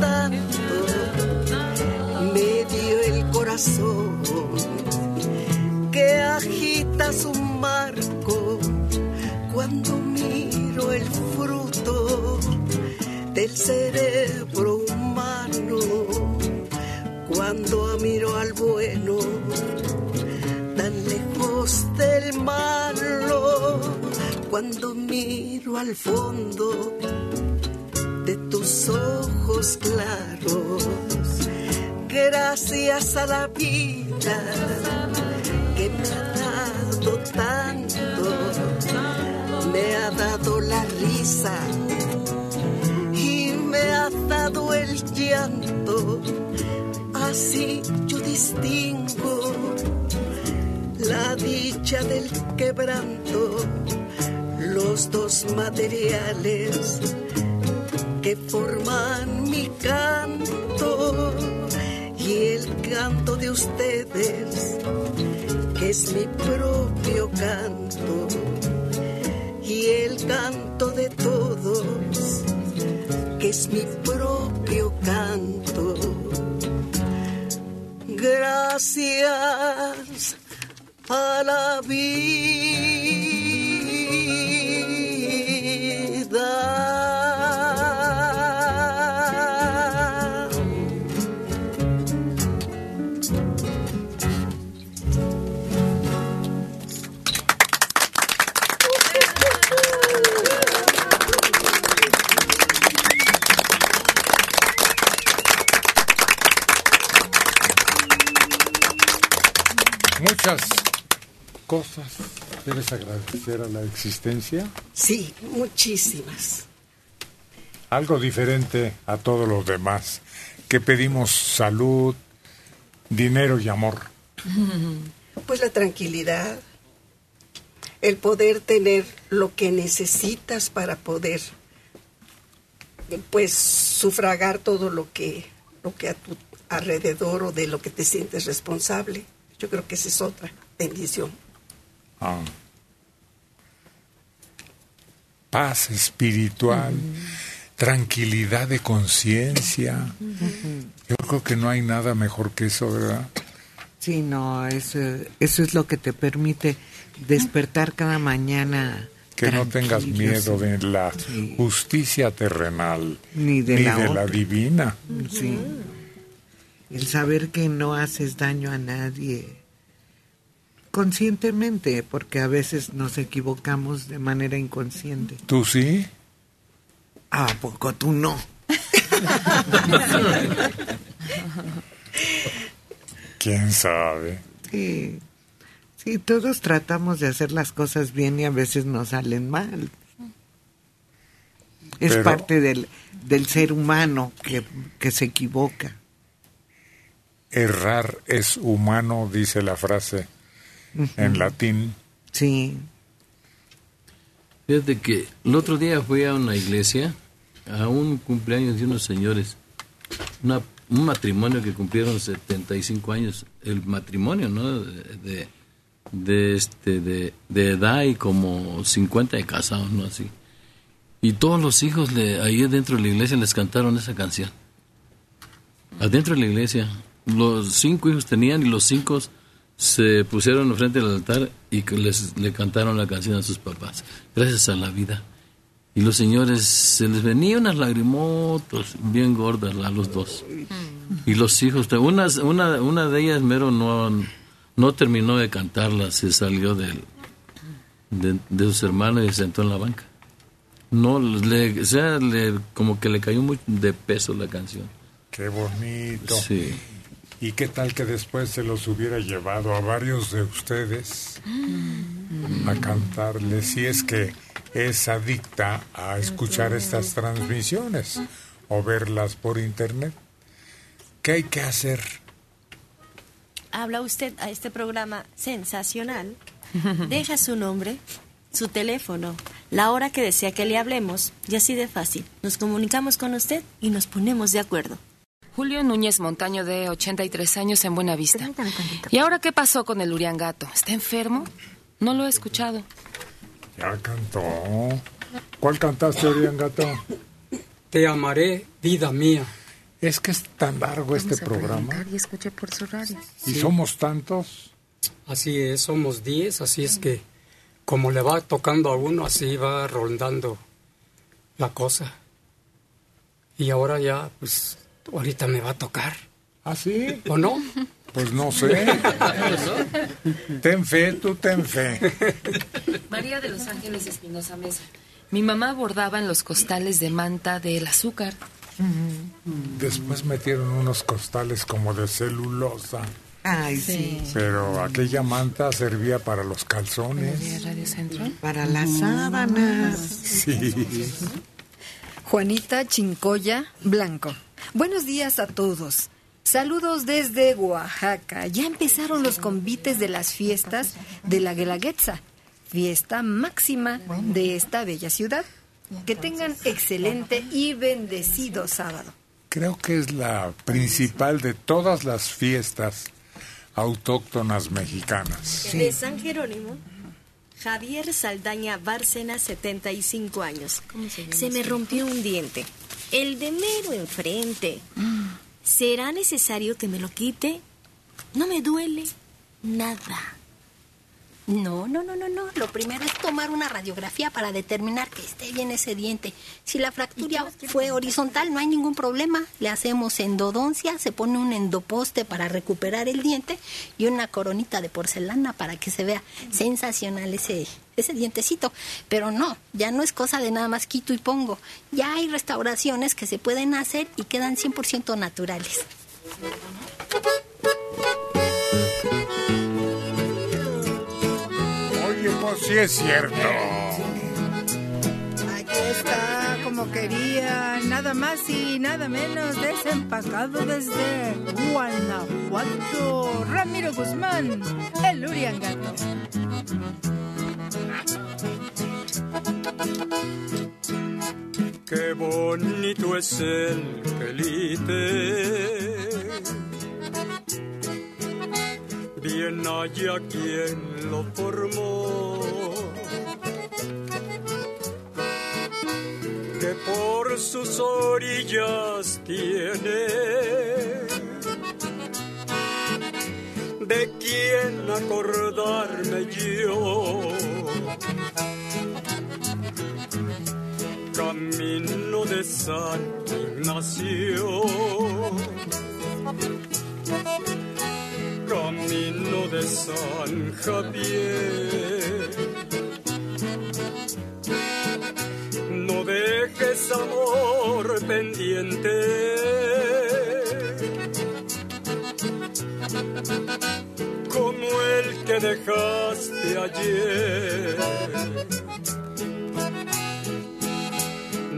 tanto, me dio el corazón que agita su marco. Cuando miro el fruto del cerebro humano, cuando miro al bueno tan lejos del malo, cuando miro al fondo de tus ojos claros, gracias a la vida que me ha dado tanto, me ha dado la risa y me ha dado el llanto, así yo distingo la dicha del quebranto, los dos materiales que forman mi canto y el canto de ustedes, que es mi propio canto y el canto de todos, que es mi propio canto. Gracias a la vida. Cosas debes agradecer a la existencia. Sí, muchísimas. Algo diferente a todos los demás, que pedimos salud, dinero y amor. Pues la tranquilidad, el poder tener lo que necesitas para poder, pues, sufragar todo lo que, lo que a tu alrededor o de lo que te sientes responsable. Yo creo que esa es otra bendición. Ah. Paz espiritual, tranquilidad de conciencia. Yo creo que no hay nada mejor que eso, ¿verdad? Sí, no, eso, eso es lo que te permite despertar cada mañana. Que no tengas miedo de la justicia terrenal, Ni de la otra. divina. Sí. El saber que no haces daño a nadie conscientemente, porque a veces nos equivocamos de manera inconsciente. ¿Tú sí? ¿A poco tú no? ¿Quién sabe? Sí. Sí, todos tratamos de hacer las cosas bien y a veces nos salen mal. Es Pero- parte del, del ser humano que, que se equivoca. Errar es humano, dice la frase en latín. Sí. Fíjate que el otro día fui a una iglesia, a un cumpleaños de unos señores, una- un matrimonio que cumplieron 75 años, el matrimonio, ¿no? De, de, de este, de, de edad y como 50 de casados, ¿no? Así. Y todos los hijos le, ahí dentro de la iglesia les cantaron esa canción. Adentro de la iglesia. Los cinco hijos tenían y los cinco se pusieron frente al altar y les, le cantaron la canción a sus papás. Gracias a la vida. Y los señores se les venían unas lagrimotas bien gordas a los dos. Y los hijos, una, una, una de ellas mero no, no terminó de cantarla, se salió del, de, de sus hermanos y se sentó en la banca. No, le, o sea, le, como que le cayó muy de peso la canción. Qué bonito. Sí. ¿Y qué tal que después se los hubiera llevado a varios de ustedes a cantarles si es que es adicta a escuchar estas transmisiones o verlas por internet? ¿Qué hay que hacer? Habla usted a este programa sensacional, deja su nombre, su teléfono, la hora que desea que le hablemos y así de fácil. Nos comunicamos con usted y nos ponemos de acuerdo. Julio Núñez Montaño, de 83 años, en Buenavista. ¿Y ahora qué pasó con el Uriangato? ¿Está enfermo? No lo he escuchado. Ya cantó. ¿Cuál cantaste, Oriangato? Te amaré, vida mía. Es que es tan largo este programa. Y escuché por su radio. ¿Y somos tantos? Así es, somos 10, así es que como le va tocando a uno, así va rondando la cosa. Y ahora ya, pues, ahorita me va a tocar. ¿Ah, sí? ¿O no? Pues no sé. ten fe, tú ten fe. María de los Ángeles Espinosa Mesa. Mi mamá bordaba en los costales de manta del azúcar. Después metieron unos costales como de celulosa. Ay, sí. Pero aquella manta servía para los calzones. Radio Centro? Para las sábanas. Sí. Juanita Chincoya Blanco. Buenos días a todos. Saludos desde Oaxaca. Ya empezaron los convites de las fiestas de la Guelaguetza, fiesta máxima de esta bella ciudad. Que tengan excelente y bendecido sábado. Creo que es la principal de todas las fiestas autóctonas mexicanas. De San Jerónimo, Javier Saldaña Bárcena, 75 años. se, me rompió un diente. El de mero enfrente. ¿Será necesario que me lo quite? No me duele nada. No, no, no, no, no. Lo primero es tomar una radiografía para determinar que esté bien ese diente. Si la fractura fue horizontal, no hay ningún problema. Le hacemos endodoncia, se pone un endoposte para recuperar el diente y una coronita de porcelana para que se vea sensacional ese, ese dientecito. Pero no, ya no es cosa de nada más quito y pongo. Ya hay restauraciones que se pueden hacer y quedan 100% naturales. Pues sí es cierto. Aquí está, como quería, nada más y nada menos desempacado desde Guanajuato. Ramiro Guzmán, el Uriangato. Qué bonito es el quelite. Bien haya quien lo formó. Que por sus orillas tiene. De quién acordarme yo. Camino de San Ignacio, camino de San Javier. No dejes amor pendiente. Como el que dejaste ayer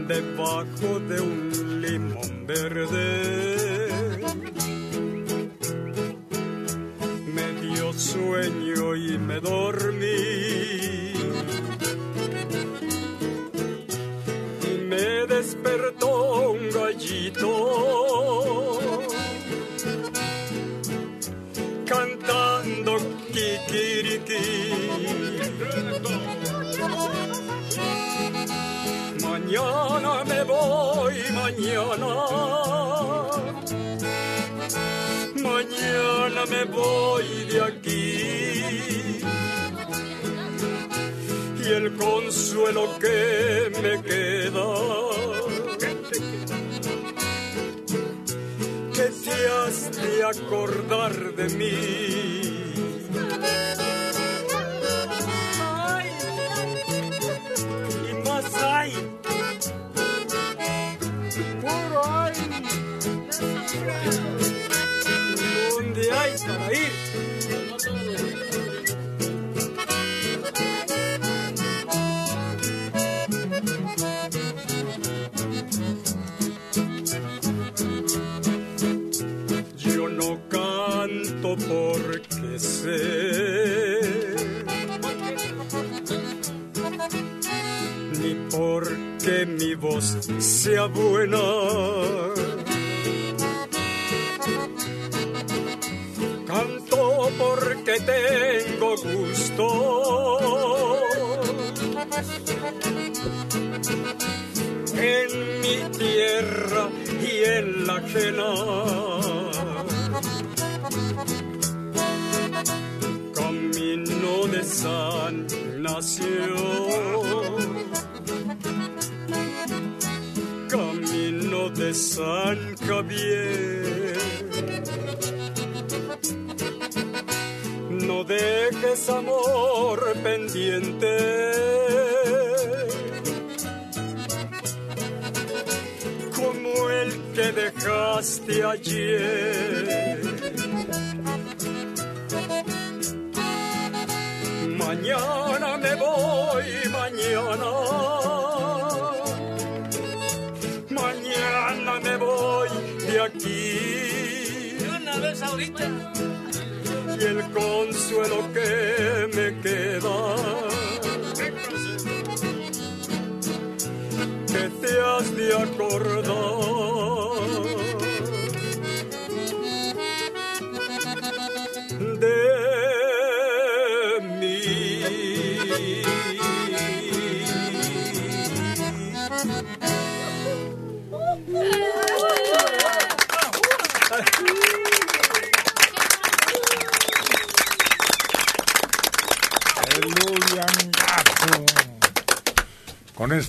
debajo de un limón verde. Sueño y me dormí. Y me despertó un gallito cantando kikiriki. Mañana me voy, mañana. Mañana me voy de aquí. Y el consuelo que me queda. Que te has de acordar de mí. Ay, y más hay puro hay. Voz sea buena. Dejaste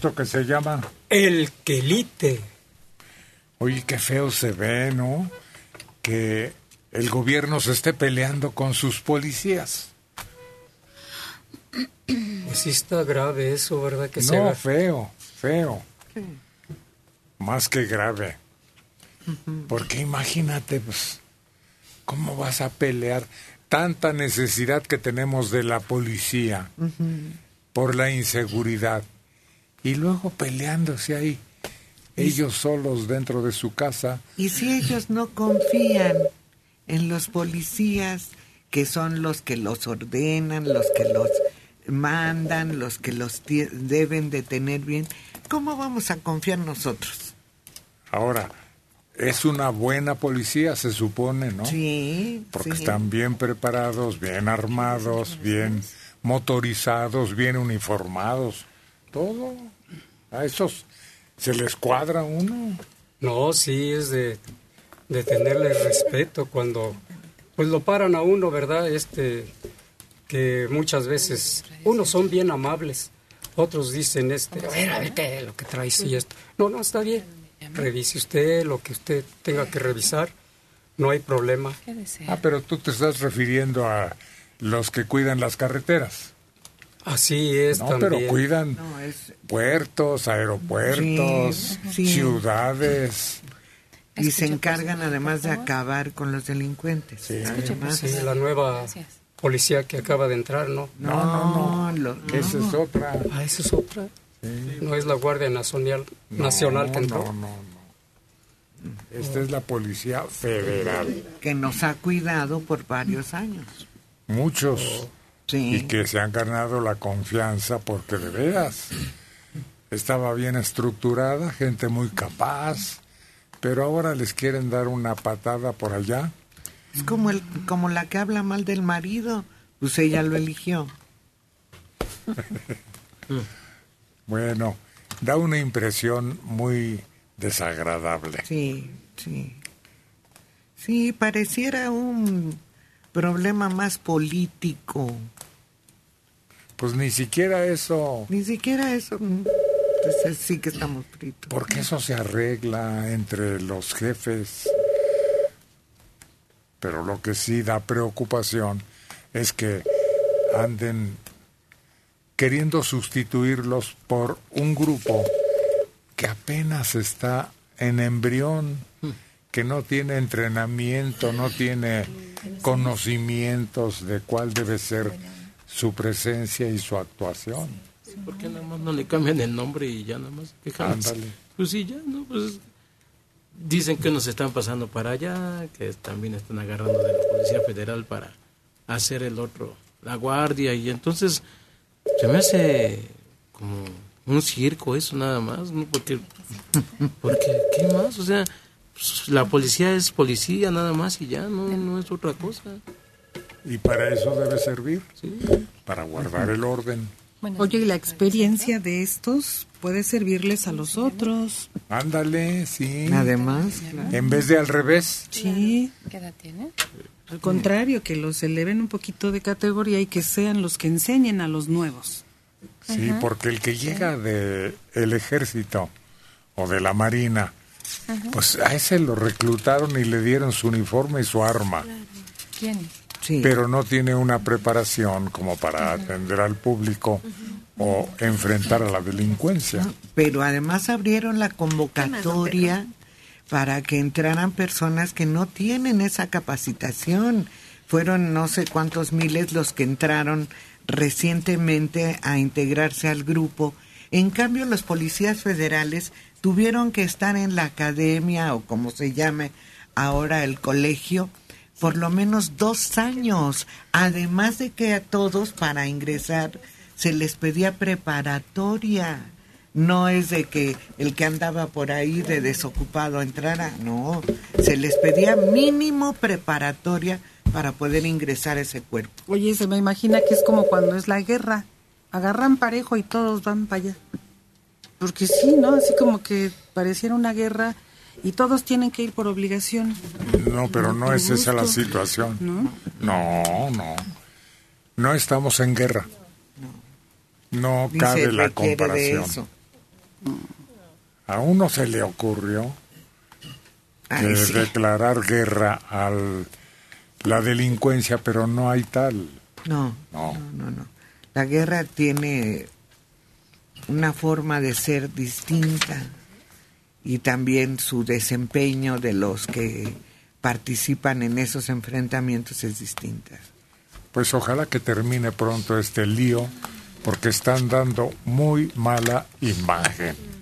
esto que se llama El quelite. Oye, qué feo se ve, ¿no? Que el gobierno se esté peleando con sus policías. Pues sí está grave eso, ¿verdad? Que se no, feo, feo. Más que grave. Porque imagínate, pues, ¿cómo vas a pelear? Tanta necesidad que tenemos de la policía por la inseguridad. Y luego peleándose ahí, ellos solos dentro de su casa. Y si ellos no confían en los policías, que son los que los ordenan, los que los mandan, los que los deben de tener bien, ¿cómo vamos a confiar nosotros? Ahora, es una buena policía, se supone, ¿no? Sí. Porque sí. están bien preparados, bien armados, bien motorizados, bien uniformados. Todo. A esos se les cuadra uno. No, sí, es de, de tenerle respeto cuando pues lo paran a uno, ¿verdad? Este que muchas veces unos son bien amables, otros dicen este, a ver, a ver qué es lo que traes y esto. No, no, está bien. Revise usted lo que usted tenga que revisar, no hay problema. Ah, pero tú te estás refiriendo a los que cuidan las carreteras. Así es No, también. pero cuidan puertos, aeropuertos, Sí, sí. ciudades. Y se encargan además de acabar con los delincuentes. Además. Sí, la nueva policía que acaba de entrar, ¿no? No, no, no. lo- Esa es otra. Ah, esa es otra. No es la Guardia Nacional, Nacional que entró. No, no, no. Esta es la Policía Federal. Que nos ha cuidado por varios años. Muchos. Sí. Y que se han ganado la confianza porque de veras estaba bien estructurada, gente muy capaz, pero ahora les quieren dar una patada por allá. Es como, el, como la que habla mal del marido, pues ella lo eligió. Bueno, da una impresión muy desagradable. Sí, sí. Sí, pareciera un problema más político. Pues ni siquiera eso, Ni siquiera eso. mm, Entonces sí que estamos fritos. porque eso se arregla entre los jefes. Pero lo que sí da preocupación es que anden queriendo sustituirlos por un grupo que apenas está en embrión, que no tiene entrenamiento, no tiene conocimientos de cuál debe ser su presencia y su actuación. ¿Por qué nada más no le cambian el nombre y ya nada más? Ándale. Pues sí, ya, ¿no? Pues dicen que nos están pasando para allá, que también están agarrando de la Policía Federal para hacer el otro, la guardia, y entonces se me hace como un circo eso nada más, ¿no? Porque, porque ¿qué más? O sea, pues, la policía es policía nada más y ya, no, no es otra cosa. Y para eso debe servir, para guardar el orden. Oye, y la experiencia de estos puede servirles a los otros. Ándale, sí. Además, claro. En vez de al revés. Sí. ¿Qué edad tiene? Al contrario, que los eleven un poquito de categoría y que sean los que enseñen a los nuevos. Sí, Ajá. porque el que llega de el ejército o de la marina, pues a ese lo reclutaron y le dieron su uniforme y su arma, ¿Quién? Pero no tiene una preparación como para atender al público o enfrentar a la delincuencia. Pero además abrieron la convocatoria para que entraran personas que no tienen esa capacitación. Fueron no sé cuántos miles los que entraron recientemente a integrarse al grupo. En cambio, los policías federales tuvieron que estar en la academia o como se llame ahora el colegio por lo menos dos años, además de que a todos para ingresar se les pedía preparatoria. No es de que el que andaba por ahí de desocupado entrara, no, se les pedía mínimo preparatoria para poder ingresar a ese cuerpo. Oye, se me imagina que es como cuando es la guerra, agarran parejo y todos van para allá. Porque sí, ¿no? Así como que pareciera una guerra y todos tienen que ir por obligación. No, pero no, es esa la situación. ¿No? No, no. No estamos en guerra. No Ni cabe la comparación. A uno se le ocurrió Ay, que sí. declarar guerra a la delincuencia, pero no hay tal. No. no, no, no. La guerra tiene una forma de ser distinta y también su desempeño de los que participan en esos enfrentamientos es distinta. Pues ojalá que termine pronto este lío, porque están dando muy mala imagen.